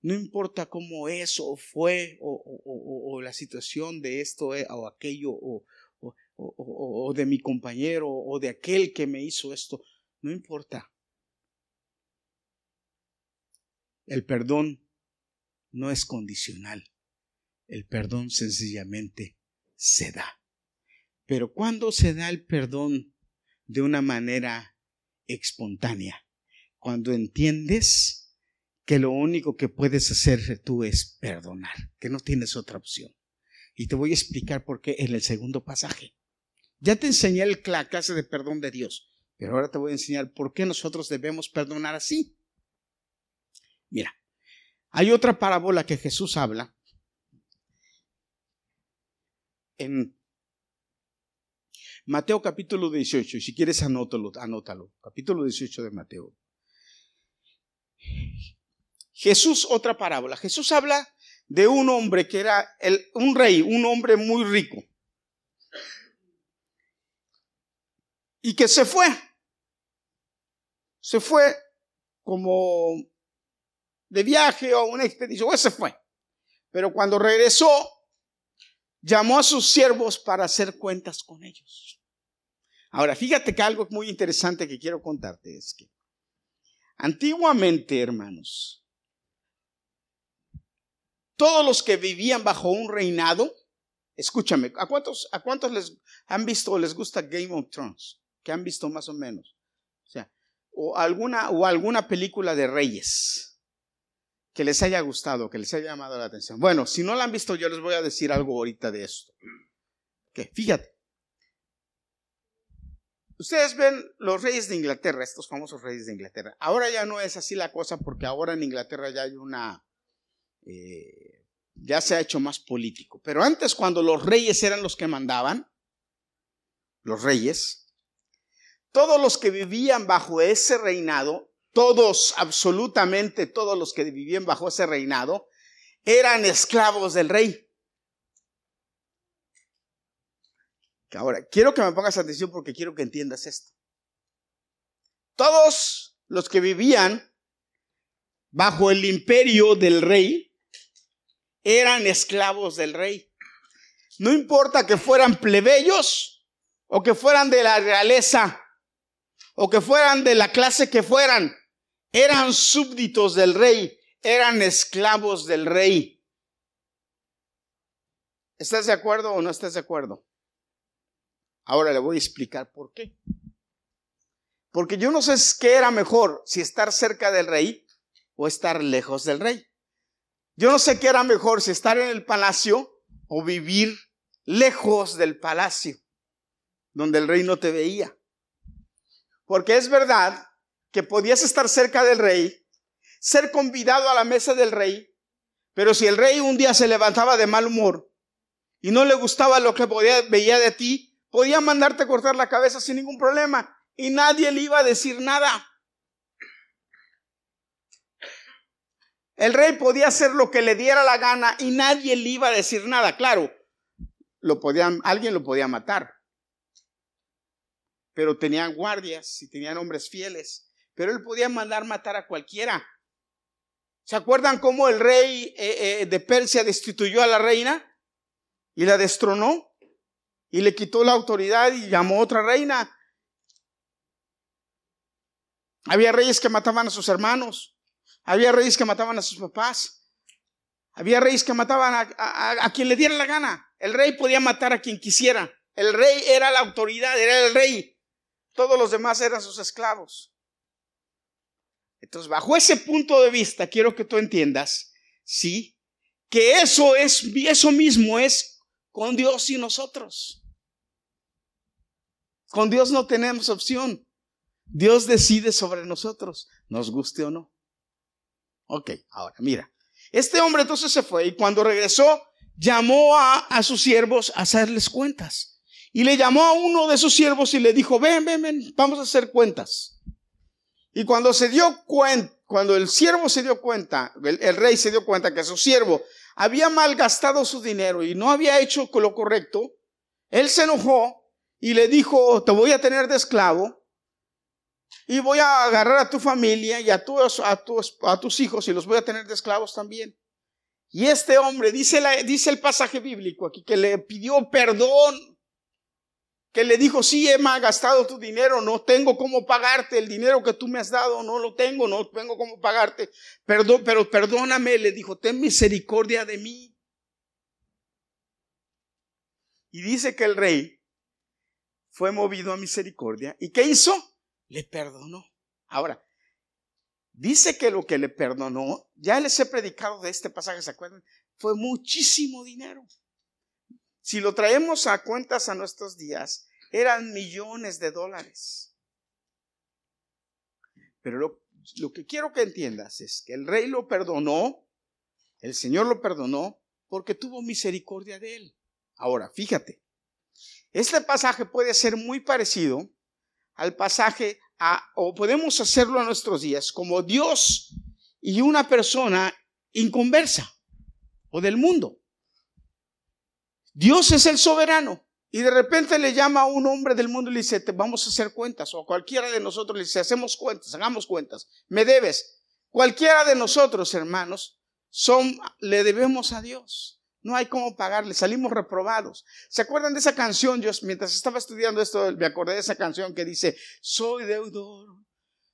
No importa cómo eso fue o, la situación de esto eh, o aquello o de mi compañero o de aquel que me hizo esto. No importa. El perdón no es condicional. El perdón sencillamente se da. Pero cuando se da el perdón de una manera espontánea, cuando entiendes que lo único que puedes hacer tú es perdonar, que no tienes otra opción. Y te voy a explicar por qué en el segundo pasaje. Ya te enseñé la clase de perdón de Dios, pero ahora te voy a enseñar por qué nosotros debemos perdonar así. Mira, hay otra parábola que Jesús habla en Mateo capítulo 18, y si quieres anótalo, anótalo. Capítulo 18 de Mateo. Jesús, otra parábola. Jesús habla de un hombre que era un rey, un hombre muy rico. Y que se fue. Se fue como de viaje o una expedición, pues se fue. Pero cuando regresó, llamó a sus siervos para hacer cuentas con ellos. Ahora, fíjate que algo muy interesante que quiero contarte es que antiguamente, hermanos, todos los que vivían bajo un reinado, escúchame, ¿a cuántos, a cuántos les han visto o les gusta Game of Thrones? Que han visto más o menos. O sea, o alguna, o alguna película de reyes que les haya gustado, que les haya llamado la atención. Bueno, si no la han visto, yo les voy a decir algo ahorita de esto. Que fíjate. Ustedes ven los reyes de Inglaterra, estos famosos reyes de Inglaterra. Ahora ya no es así la cosa porque ahora en Inglaterra ya hay una... Eh, ya se ha hecho más político. Pero antes cuando los reyes eran los que mandaban, los reyes, todos los que vivían bajo ese reinado todos, absolutamente todos los que vivían bajo ese reinado, eran esclavos del rey. Ahora, quiero que me pongas atención porque quiero que entiendas esto. Todos los que vivían bajo el imperio del rey eran esclavos del rey. No importa que fueran plebeyos o que fueran de la realeza o que fueran de la clase que fueran, eran súbditos del rey, eran esclavos del rey. ¿Estás de acuerdo o no estás de acuerdo? Ahora le voy a explicar por qué. Porque yo no sé qué era mejor, si estar cerca del rey o estar lejos del rey. Yo no sé qué era mejor, si estar en el palacio o vivir lejos del palacio, donde el rey no te veía. Porque es verdad que podías estar cerca del rey, ser convidado a la mesa del rey, pero si el rey un día se levantaba de mal humor y no le gustaba lo que veía de ti, podía mandarte cortar la cabeza sin ningún problema y nadie le iba a decir nada. El rey podía hacer lo que le diera la gana y nadie le iba a decir nada. Claro, lo alguien lo podía matar, pero tenían guardias y tenían hombres fieles pero él podía mandar matar a cualquiera. ¿Se acuerdan cómo el rey eh, eh, de Persia destituyó a la reina y la destronó y le quitó la autoridad y llamó a otra reina? Había reyes que mataban a sus hermanos, había reyes que mataban a sus papás, había reyes que mataban a, a quien le diera la gana. El rey podía matar a quien quisiera. El rey era la autoridad, era el rey. Todos los demás eran sus esclavos. Entonces, bajo ese punto de vista, quiero que tú entiendas, sí, que eso es, eso mismo es con Dios y nosotros. Con Dios no tenemos opción. Dios decide sobre nosotros, nos guste o no. Ok, ahora mira. Este hombre entonces se fue y cuando regresó llamó a, a sus siervos a hacerles cuentas. Y le llamó a uno de sus siervos y le dijo, ven, ven, ven, vamos a hacer cuentas. Y cuando se dio cuenta, cuando el siervo se dio cuenta, el, rey se dio cuenta que su siervo había malgastado su dinero y no había hecho lo correcto, él se enojó y le dijo, te voy a tener de esclavo y voy a agarrar a tu familia y a, a, tus hijos y los voy a tener de esclavos también. Y este hombre, dice, la, dice el pasaje bíblico aquí, que le pidió perdón que le dijo, sí, Emma, gastado tu dinero, no tengo cómo pagarte el dinero que tú me has dado, no lo tengo, no tengo cómo pagarte, Perdón, pero perdóname, le dijo, ten misericordia de mí. Y dice que el rey fue movido a misericordia. ¿Y qué hizo? Le perdonó. Ahora, dice que lo que le perdonó, ya les he predicado de este pasaje, ¿se acuerdan? Fue muchísimo dinero. Si lo traemos a cuentas a nuestros días, eran millones de dólares. Pero lo, que quiero que entiendas es que el rey lo perdonó, el Señor lo perdonó porque tuvo misericordia de él. Ahora, fíjate, Este pasaje puede ser muy parecido al pasaje, a, o podemos hacerlo a nuestros días, como Dios y una persona inconversa o del mundo. Dios es el soberano y de repente le llama a un hombre del mundo y le dice, te vamos a hacer cuentas, o cualquiera de nosotros le dice, hacemos cuentas, hagamos cuentas, me debes. Cualquiera de nosotros, hermanos, son, le debemos a Dios. No hay cómo pagarle, salimos reprobados. ¿Se acuerdan de esa canción? Yo mientras estaba estudiando esto, me acordé de esa canción que dice, soy deudor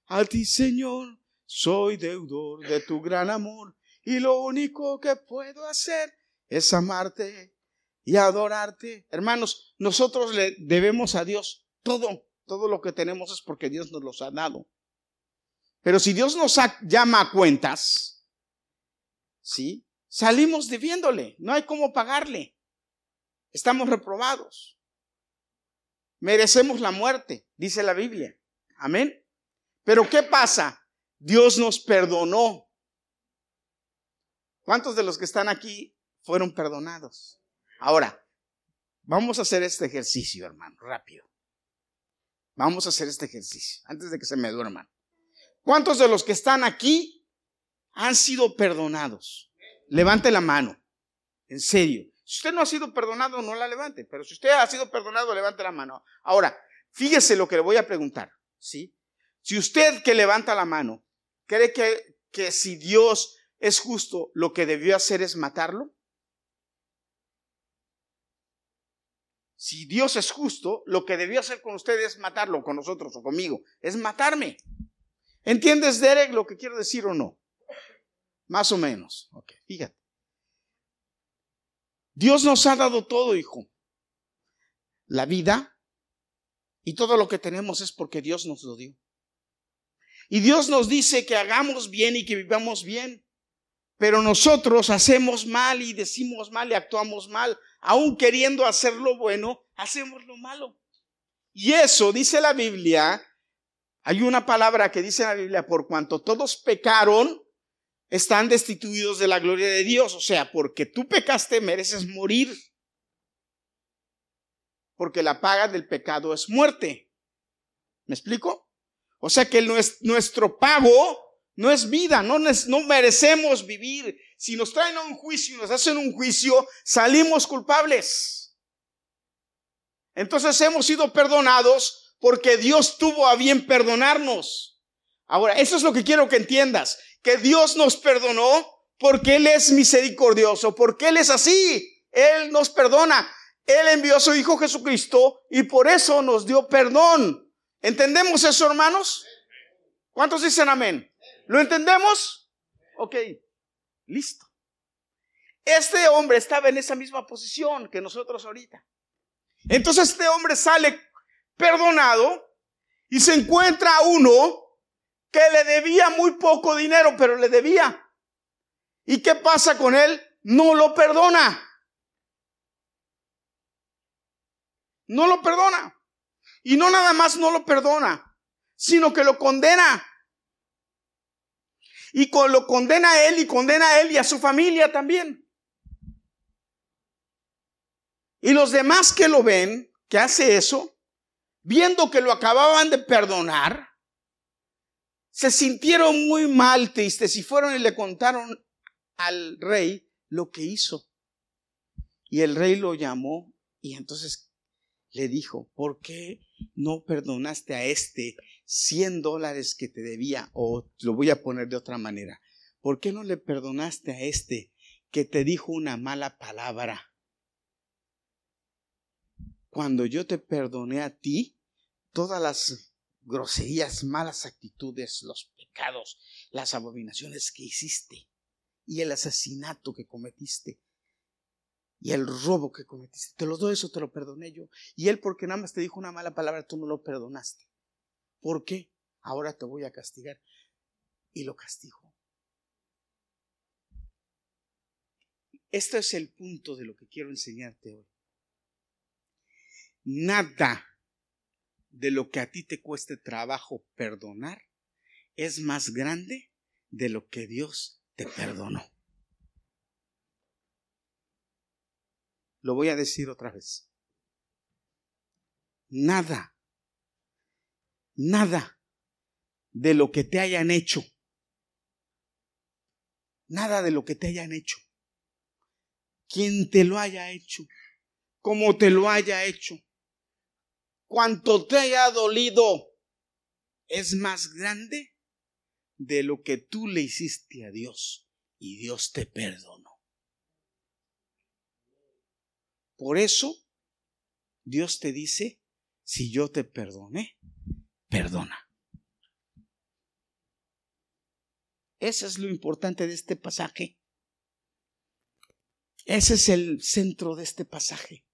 a ti, Señor, soy deudor de tu gran amor y lo único que puedo hacer es amarte y adorarte. Hermanos, nosotros le debemos a Dios todo, todo lo que tenemos es porque Dios nos los ha dado. Pero si Dios nos llama a cuentas, ¿sí? Salimos debiéndole, no hay cómo pagarle. Estamos reprobados. Merecemos la muerte, dice la Biblia. Amén. Pero ¿qué pasa? Dios nos perdonó. ¿Cuántos de los que están aquí fueron perdonados? Ahora, vamos a hacer este ejercicio, hermano, rápido. Vamos a hacer este ejercicio antes de que se me duerman. ¿Cuántos de los que están aquí han sido perdonados? Levante la mano. En serio. Si usted no ha sido perdonado, no la levante. Pero si usted ha sido perdonado, levante la mano. Ahora, fíjese lo que le voy a preguntar. ¿sí? Si usted que levanta la mano cree que, que si Dios es justo, lo que debió hacer es matarlo. Si Dios es justo, lo que debió hacer con usted es matarlo, con nosotros o conmigo, es matarme. ¿Entiendes, Derek, lo que quiero decir o no? Más o menos. Ok, fíjate. Dios nos ha dado todo, hijo. La vida y todo lo que tenemos es porque Dios nos lo dio. Y Dios nos dice que hagamos bien y que vivamos bien. Pero nosotros hacemos mal y decimos mal y actuamos mal. Aún queriendo hacer lo bueno, hacemos lo malo. Y eso, dice la Biblia, hay una palabra que dice la Biblia, por cuanto todos pecaron, están destituidos de la gloria de Dios. O sea, porque tú pecaste, mereces morir. Porque la paga del pecado es muerte. ¿Me explico? O sea que nuestro pago no es vida, no, no merecemos vivir. Si nos traen a un juicio y nos hacen un juicio, salimos culpables. Entonces hemos sido perdonados porque Dios tuvo a bien perdonarnos. Ahora, eso es lo que quiero que entiendas que Dios nos perdonó porque Él es misericordioso, porque Él es así. Él nos perdona. Él envió a su Hijo Jesucristo y por eso nos dio perdón. ¿Entendemos eso, hermanos? ¿Cuántos dicen amén? ¿Lo entendemos? Ok, listo. Este hombre estaba en esa misma posición que nosotros ahorita. Entonces este hombre sale perdonado y se encuentra a uno que le debía muy poco dinero, pero le debía. ¿Y qué pasa con él? No lo perdona. No lo perdona. Y no nada más no lo perdona, sino que lo condena. Y lo condena a él y condena a él y a su familia también. Y los demás que lo ven, que hace eso, viendo que lo acababan de perdonar, se sintieron muy mal, tristes, y fueron y le contaron al rey lo que hizo. Y el rey lo llamó y entonces le dijo, ¿por qué no perdonaste a este 100 dólares que te debía? O lo voy a poner de otra manera. ¿Por qué no le perdonaste a este que te dijo una mala palabra? Cuando yo te perdoné a ti, todas las groserías, malas actitudes, los pecados, las abominaciones que hiciste y el asesinato que cometiste y el robo que cometiste. Te lo doy eso, te lo perdoné yo. Y él porque nada más te dijo una mala palabra, tú no lo perdonaste. ¿Por qué? Ahora te voy a castigar. Y lo castigó. Este es el punto de lo que quiero enseñarte hoy. Nada de lo que a ti te cueste trabajo perdonar es más grande de lo que Dios te perdonó. Lo voy a decir otra vez. nada, nada de lo que te hayan hecho. Nada de lo que te hayan hecho. Quien te lo haya hecho, como te lo haya hecho, cuanto te haya dolido, es más grande de lo que tú le hiciste a Dios y Dios te perdonó. Por eso, Dios te dice, si yo te perdoné, perdona. Eso es lo importante de este pasaje. Ese es el centro de este pasaje.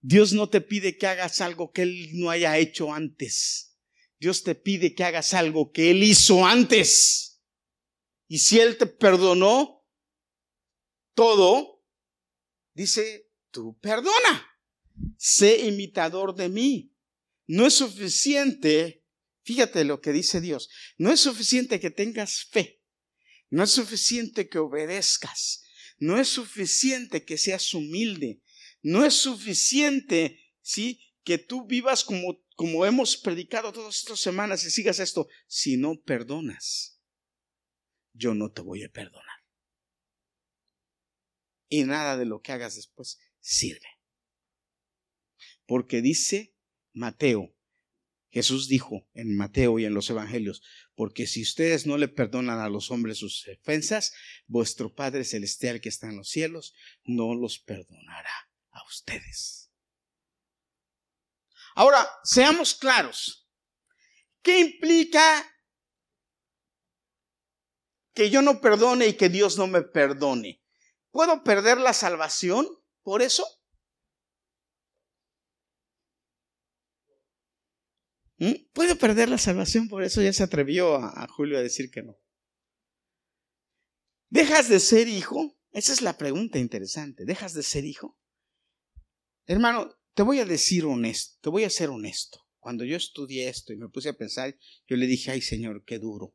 Dios no te pide que hagas algo que Él no haya hecho antes. Dios te pide que hagas algo que Él hizo antes. Y si Él te perdonó todo, dice, tú perdona. Sé imitador de mí. No es suficiente, fíjate lo que dice Dios, no es suficiente que tengas fe. No es suficiente que obedezcas. No es suficiente que seas humilde. No es suficiente, ¿sí? Que tú vivas como, como hemos predicado todas estas semanas y sigas esto. Si no perdonas, yo no te voy a perdonar. Y nada de lo que hagas después sirve. Porque dice Mateo, Jesús dijo en Mateo y en los Evangelios, porque si ustedes no le perdonan a los hombres sus ofensas, vuestro Padre Celestial que está en los cielos no los perdonará a ustedes. Ahora, seamos claros. ¿Qué implica que yo no perdone y que Dios no me perdone? ¿Puedo perder la salvación por eso? ¿Puedo perder la salvación por eso? Ya se atrevió a, a Julio a decir que no. ¿Dejas de ser hijo? Esa es la pregunta interesante. ¿Dejas de ser hijo? Hermano, te voy a decir honesto, te voy a ser honesto. Cuando yo estudié esto y me puse a pensar, yo le dije, ay Señor, qué duro.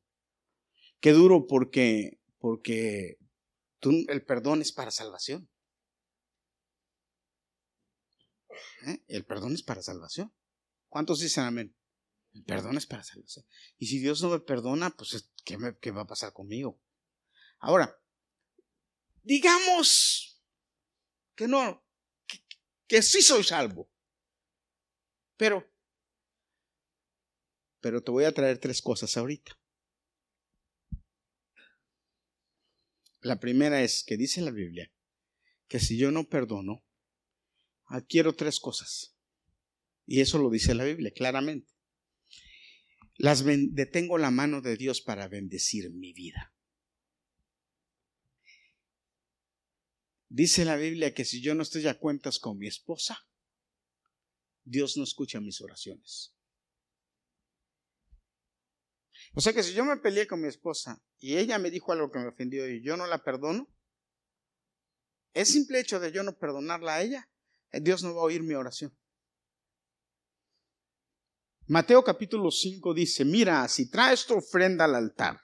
Qué duro porque, porque tú, el perdón es para salvación. ¿Eh? El perdón es para salvación. ¿Cuántos dicen amén? El perdón es para salvación. Y si Dios no me perdona, pues ¿qué, qué va a pasar conmigo? Ahora, digamos que no, que sí soy salvo. Pero, pero te voy a traer tres cosas ahorita. La primera es que dice la Biblia que si yo no perdono, adquiero tres cosas. Y eso lo dice la Biblia claramente. Las detengo la mano de Dios para bendecir mi vida. Dice la Biblia que si yo no estoy a cuentas con mi esposa, Dios no escucha mis oraciones. O sea que si yo me peleé con mi esposa y ella me dijo algo que me ofendió y yo no la perdono, el simple hecho de yo no perdonarla a ella, eh, Dios no va a oír mi oración. Mateo capítulo 5 dice, mira, si traes tu ofrenda al altar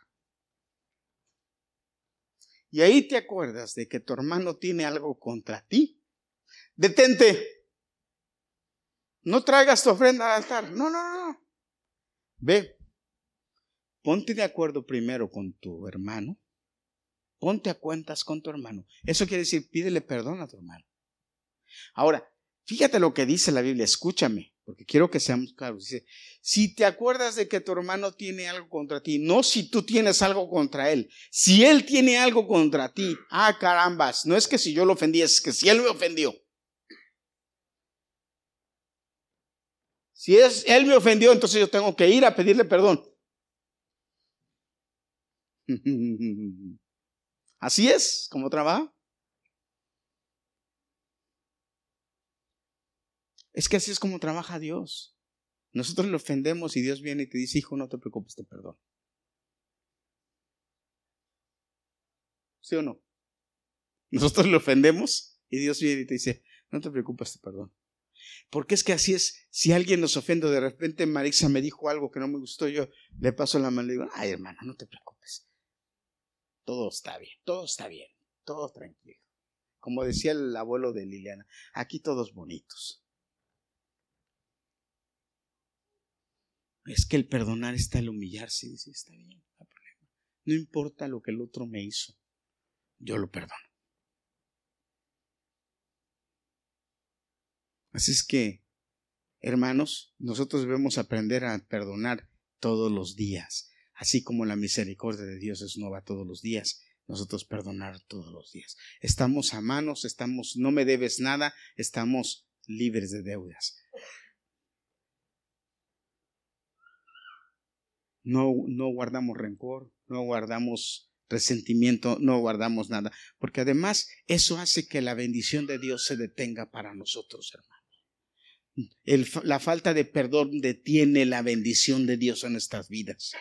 y ahí te acuerdas de que tu hermano tiene algo contra ti, detente. No traigas tu ofrenda al altar. No, no, no. Ve, ponte de acuerdo primero con tu hermano. Ponte a cuentas con tu hermano. Eso quiere decir, pídele perdón a tu hermano. Ahora, fíjate lo que dice la Biblia, escúchame porque quiero que seamos claros. Dice, si te acuerdas de que tu hermano tiene algo contra ti, no si tú tienes algo contra él, si él tiene algo contra ti, ah, carambas, no es que si yo lo ofendí, es que si él me ofendió. Si es, él me ofendió, entonces yo tengo que ir a pedirle perdón. (laughs) Así es como trabaja. Es que así es como trabaja Dios. Nosotros le ofendemos y Dios viene y te dice, hijo, no te preocupes, te perdono. ¿Sí o no? Nosotros le ofendemos y Dios viene y te dice, no te preocupes, te perdono. Porque es que así es, si alguien nos ofende, de repente Marisa me dijo algo que no me gustó, yo le paso la mano y digo, ay hermano, no te preocupes. Todo está bien, todo está bien, todo tranquilo. Como decía el abuelo de Liliana, aquí todos bonitos. Es que el perdonar está el humillarse. Dice, está bien. No importa lo que el otro me hizo, yo lo perdono. Así es que, hermanos, nosotros debemos aprender a perdonar todos los días, así como la misericordia de Dios es nueva todos los días. Nosotros perdonar todos los días. Estamos a manos, estamos, no me debes nada, estamos libres de deudas. No, no guardamos rencor, no guardamos resentimiento, no guardamos nada, porque además eso hace que la bendición de Dios se detenga para nosotros, hermanos. la falta de perdón detiene la bendición de Dios en nuestras vidas.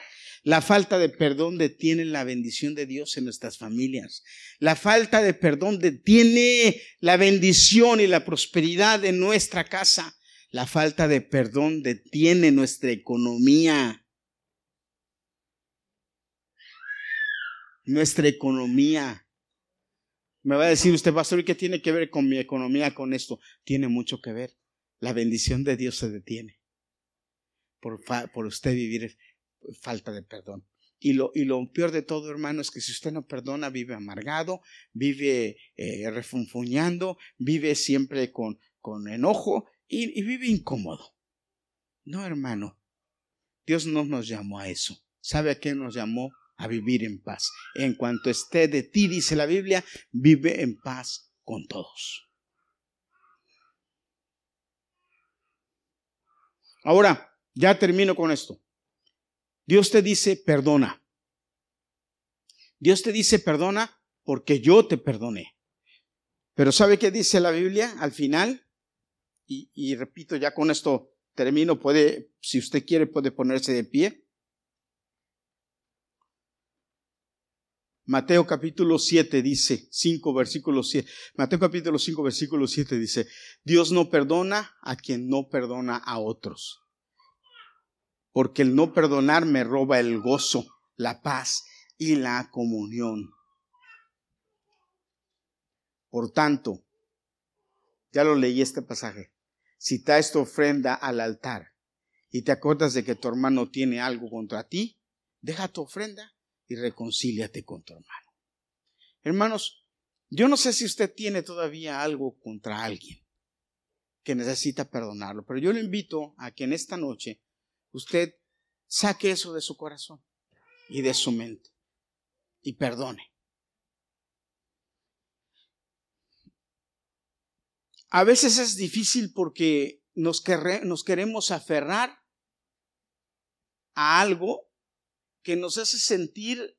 La falta de perdón detiene la bendición de Dios en nuestras familias. La falta de perdón detiene la bendición y la prosperidad en nuestra casa. La falta de perdón detiene nuestra economía. Nuestra economía. Me va a decir usted, pastor, ¿y qué tiene que ver con mi economía con esto? Tiene mucho que ver. La bendición de Dios se detiene por, por usted vivir falta de perdón. Y lo, y lo peor de todo, hermano, es que si usted no perdona, vive amargado, vive eh, refunfuñando, vive siempre con, con enojo y, y vive incómodo. No, hermano. Dios no nos llamó a eso. ¿Sabe a qué nos llamó? A vivir en paz. En cuanto esté de ti, dice la Biblia, vive en paz con todos. Ahora, ya termino con esto. Dios te dice, perdona. Dios te dice, perdona porque yo te perdoné. Pero ¿sabe qué dice la Biblia al final? Y, repito, ya con esto termino, puede, si usted quiere, puede ponerse de pie. Mateo capítulo 7 dice, 5 versículo 7. Mateo capítulo 5 versículo 7 dice, Dios no perdona a quien no perdona a otros porque el no perdonar me roba el gozo, la paz y la comunión. Por tanto, ya lo leí este pasaje, si traes tu ofrenda al altar y te acuerdas de que tu hermano tiene algo contra ti, deja tu ofrenda y reconcíliate con tu hermano. Hermanos, yo no sé si usted tiene todavía algo contra alguien que necesita perdonarlo, pero yo le invito a que en esta noche usted saque eso de su corazón y de su mente y perdone. A veces es difícil porque nos, queremos aferrar a algo que nos hace sentir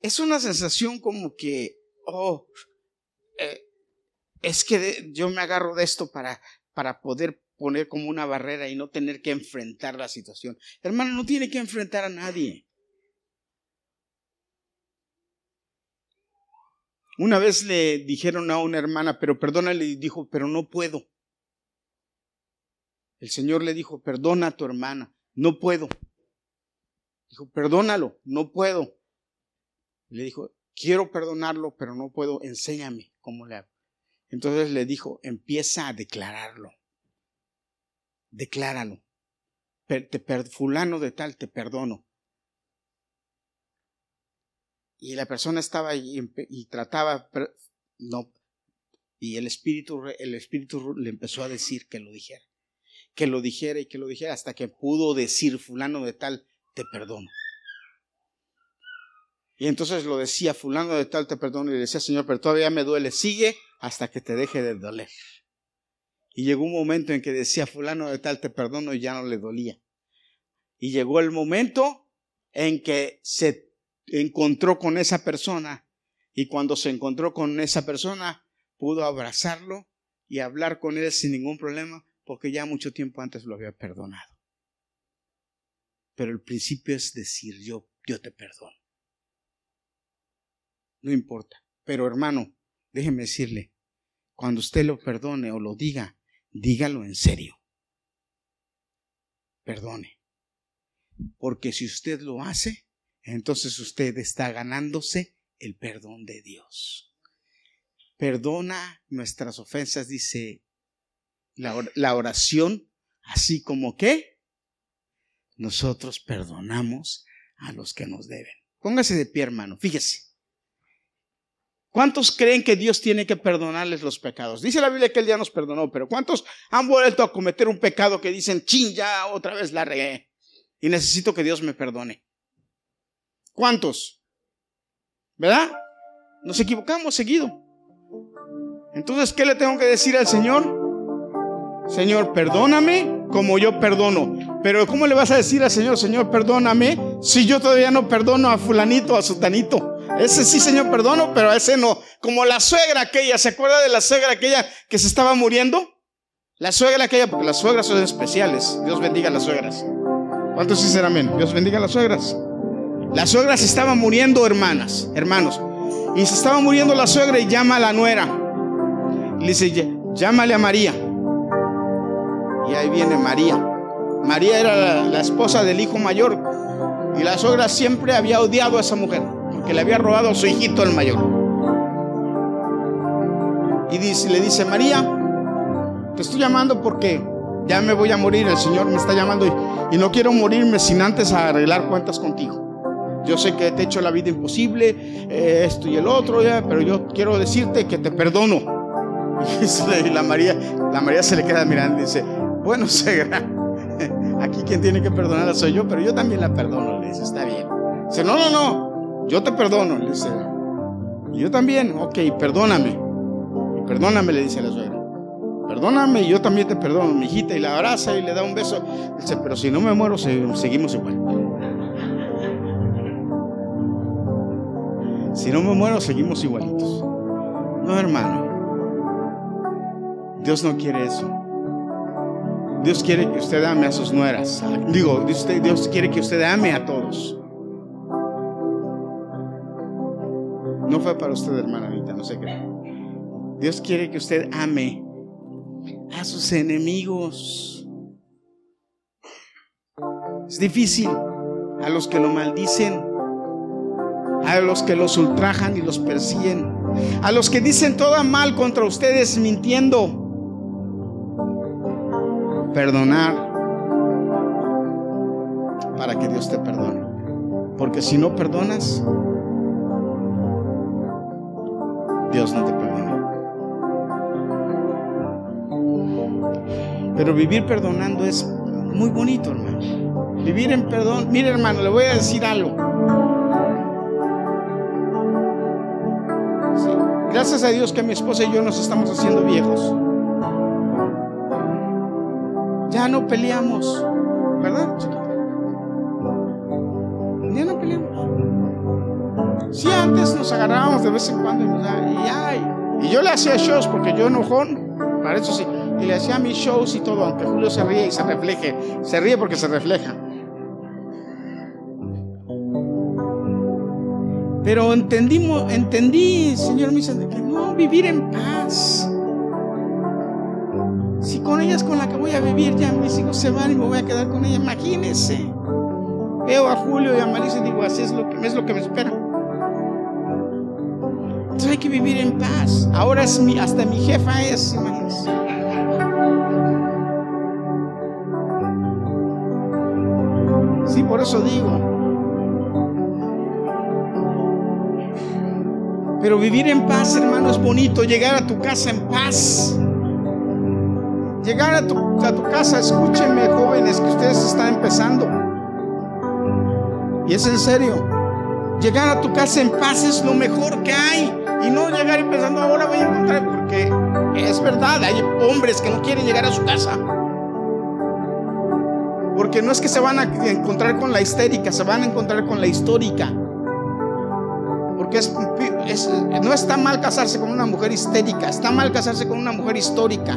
es una sensación como que, oh, eh, es que yo me agarro de esto para, para poder poner como una barrera y no tener que enfrentar la situación. Hermano, no tiene que enfrentar a nadie. Una vez le dijeron a una hermana, pero perdónale, y dijo, pero no puedo. El Señor le dijo, perdona a tu hermana, no puedo. Dijo, perdónalo, no puedo. Le dijo, quiero perdonarlo, pero no puedo, enséñame cómo le hago. Entonces le dijo, empieza a declararlo decláralo. fulano de tal, te perdono. Y la persona estaba y, y trataba, no, y el espíritu, el espíritu le empezó a decir que lo dijera, que lo dijera y que lo dijera hasta que pudo decir fulano de tal, te perdono. Y entonces lo decía, fulano de tal, te perdono, y le decía, Señor, pero todavía me duele, sigue hasta que te deje de doler. Y llegó un momento en que decía, fulano de tal, te perdono y ya no le dolía. Y llegó el momento en que se encontró con esa persona y cuando se encontró con esa persona pudo abrazarlo y hablar con él sin ningún problema porque ya mucho tiempo antes lo había perdonado. Pero el principio es decir, yo, yo te perdono. No importa. Pero hermano, déjeme decirle, cuando usted lo perdone o lo diga, dígalo en serio. Perdone. Porque si usted lo hace, entonces usted está ganándose el perdón de Dios. Perdona nuestras ofensas, dice la oración así como que nosotros perdonamos a los que nos deben. Póngase de pie, hermano, fíjese. ¿Cuántos creen que Dios tiene que perdonarles los pecados? Dice la Biblia que Él ya nos perdonó, pero ¿cuántos han vuelto a cometer un pecado que dicen, chin, ya otra vez la regué y necesito que Dios me perdone? ¿Cuántos? ¿Verdad? Nos equivocamos seguido. Entonces, ¿qué le tengo que decir al Señor? Señor, perdóname como yo perdono. Pero ¿cómo le vas a decir al Señor, Señor, perdóname si yo todavía no perdono a fulanito, a sutanito? Ese sí, Señor, perdono, pero a ese no. Como la suegra aquella, ¿se acuerda de la suegra aquella que se estaba muriendo? La suegra aquella, porque las suegras son especiales. Dios bendiga a las suegras. ¿Cuántos dicen amén? Dios bendiga a las suegras. La suegra se estaba muriendo, hermanas, hermanos. Y se estaba muriendo la suegra y llama a la nuera. Le dice, llámale a María. Y ahí viene María. María era la, esposa del hijo mayor. Y la suegra siempre había odiado a esa mujer. Porque le había robado a su hijito el mayor. Y le dice, María, te estoy llamando porque ya me voy a morir. El Señor me está llamando y, y no quiero morirme sin antes arreglar cuentas contigo. Yo sé que te he hecho la vida imposible, eh, esto y el otro, pero yo quiero decirte que te perdono. (laughs) Y la María, la María se le queda mirando y dice, bueno, (laughs) suegra, aquí quien tiene que perdonarla soy yo, pero yo también la perdono, le dice, está bien. Dice, no, no, no, yo te perdono, le dice. yo también, ok, perdóname. perdóname, le dice la suegra. Perdóname y yo también te perdono, mi hijita, y la abraza y le da un beso. Dice, pero si no me muero, seguimos igual. (laughs) Si no me muero, seguimos igualitos. No, hermano. Dios no quiere eso. Dios quiere que usted ame a sus nueras. Digo, Dios quiere que usted ame a todos. No fue para usted, hermana Anita, no sé qué. Dios quiere que usted ame a sus enemigos. Es difícil a los que lo maldicen, a los que los ultrajan y los persiguen, a los que dicen todo mal contra ustedes mintiendo. Perdonar para que Dios te perdone. Porque si no perdonas, Dios no te perdona. Pero vivir perdonando es muy bonito, hermano. Vivir en perdón. Mire, hermano, le voy a decir algo. Gracias a Dios que mi esposa y yo nos estamos haciendo viejos. Ya no peleamos, ¿verdad? Ya no peleamos. Si antes nos agarrábamos de vez en cuando y, y yo le hacía shows porque yo enojón, para eso sí, y le hacía mis shows y todo, aunque Julio se ríe y se refleje, se ríe porque se refleja. Pero entendimos, entendí, Señor, me dice que no, vivir en paz. Si con ella es con la que voy a vivir, ya mis hijos se van y me voy a quedar con ella, imagínense. Veo a Julio y a Marisa y digo, así es lo que, es lo que me espera. Entonces hay que vivir en paz. Ahora es mi, hasta mi jefa es, imagínense. Sí, por eso digo, Pero vivir en paz, hermano, es bonito. Llegar a tu casa en paz. Llegar a tu, casa, escúchenme, jóvenes, que ustedes están empezando. Y es en serio. Llegar a tu casa en paz es lo mejor que hay. Y no llegar pensando, ahora voy a encontrar, porque es verdad, hay hombres que no quieren llegar a su casa. Porque no es que se van a encontrar con la histérica, se van a encontrar con la histórica. Porque no está mal casarse con una mujer histérica, está mal casarse con una mujer histórica.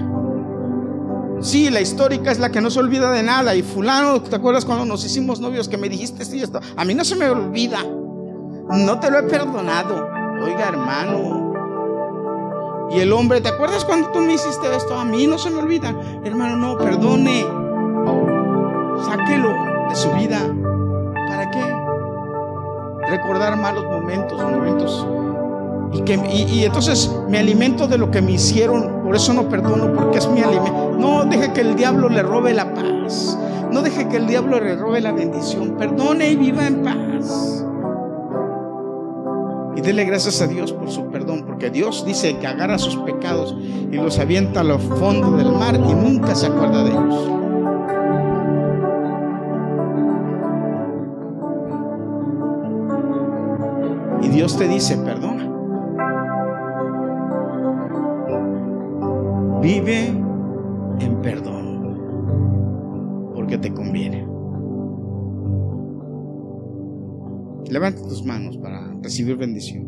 Sí, la histórica es la que no se olvida de nada. Y fulano, ¿te acuerdas cuando nos hicimos novios que me dijiste esto esto? A mí no se me olvida. No te lo he perdonado. Oiga, hermano. Y el hombre, ¿te acuerdas cuando tú me hiciste esto? A mí no se me olvida. Hermano, no, perdone. Sáquelo de su vida. ¿Para qué? recordar malos momentos, momentos. Y, que, y, entonces me alimento de lo que me hicieron, por eso no perdono, porque es mi alimento. No deje que el diablo le robe la paz. No deje que el diablo le robe la bendición. Perdone y viva en paz. Y dele gracias a Dios por su perdón, porque Dios dice que agarra sus pecados y los avienta a los fondos del mar y nunca se acuerda de ellos. Y Dios te dice, perdona. Vive en perdón, porque te conviene. Levanta tus manos para recibir bendición.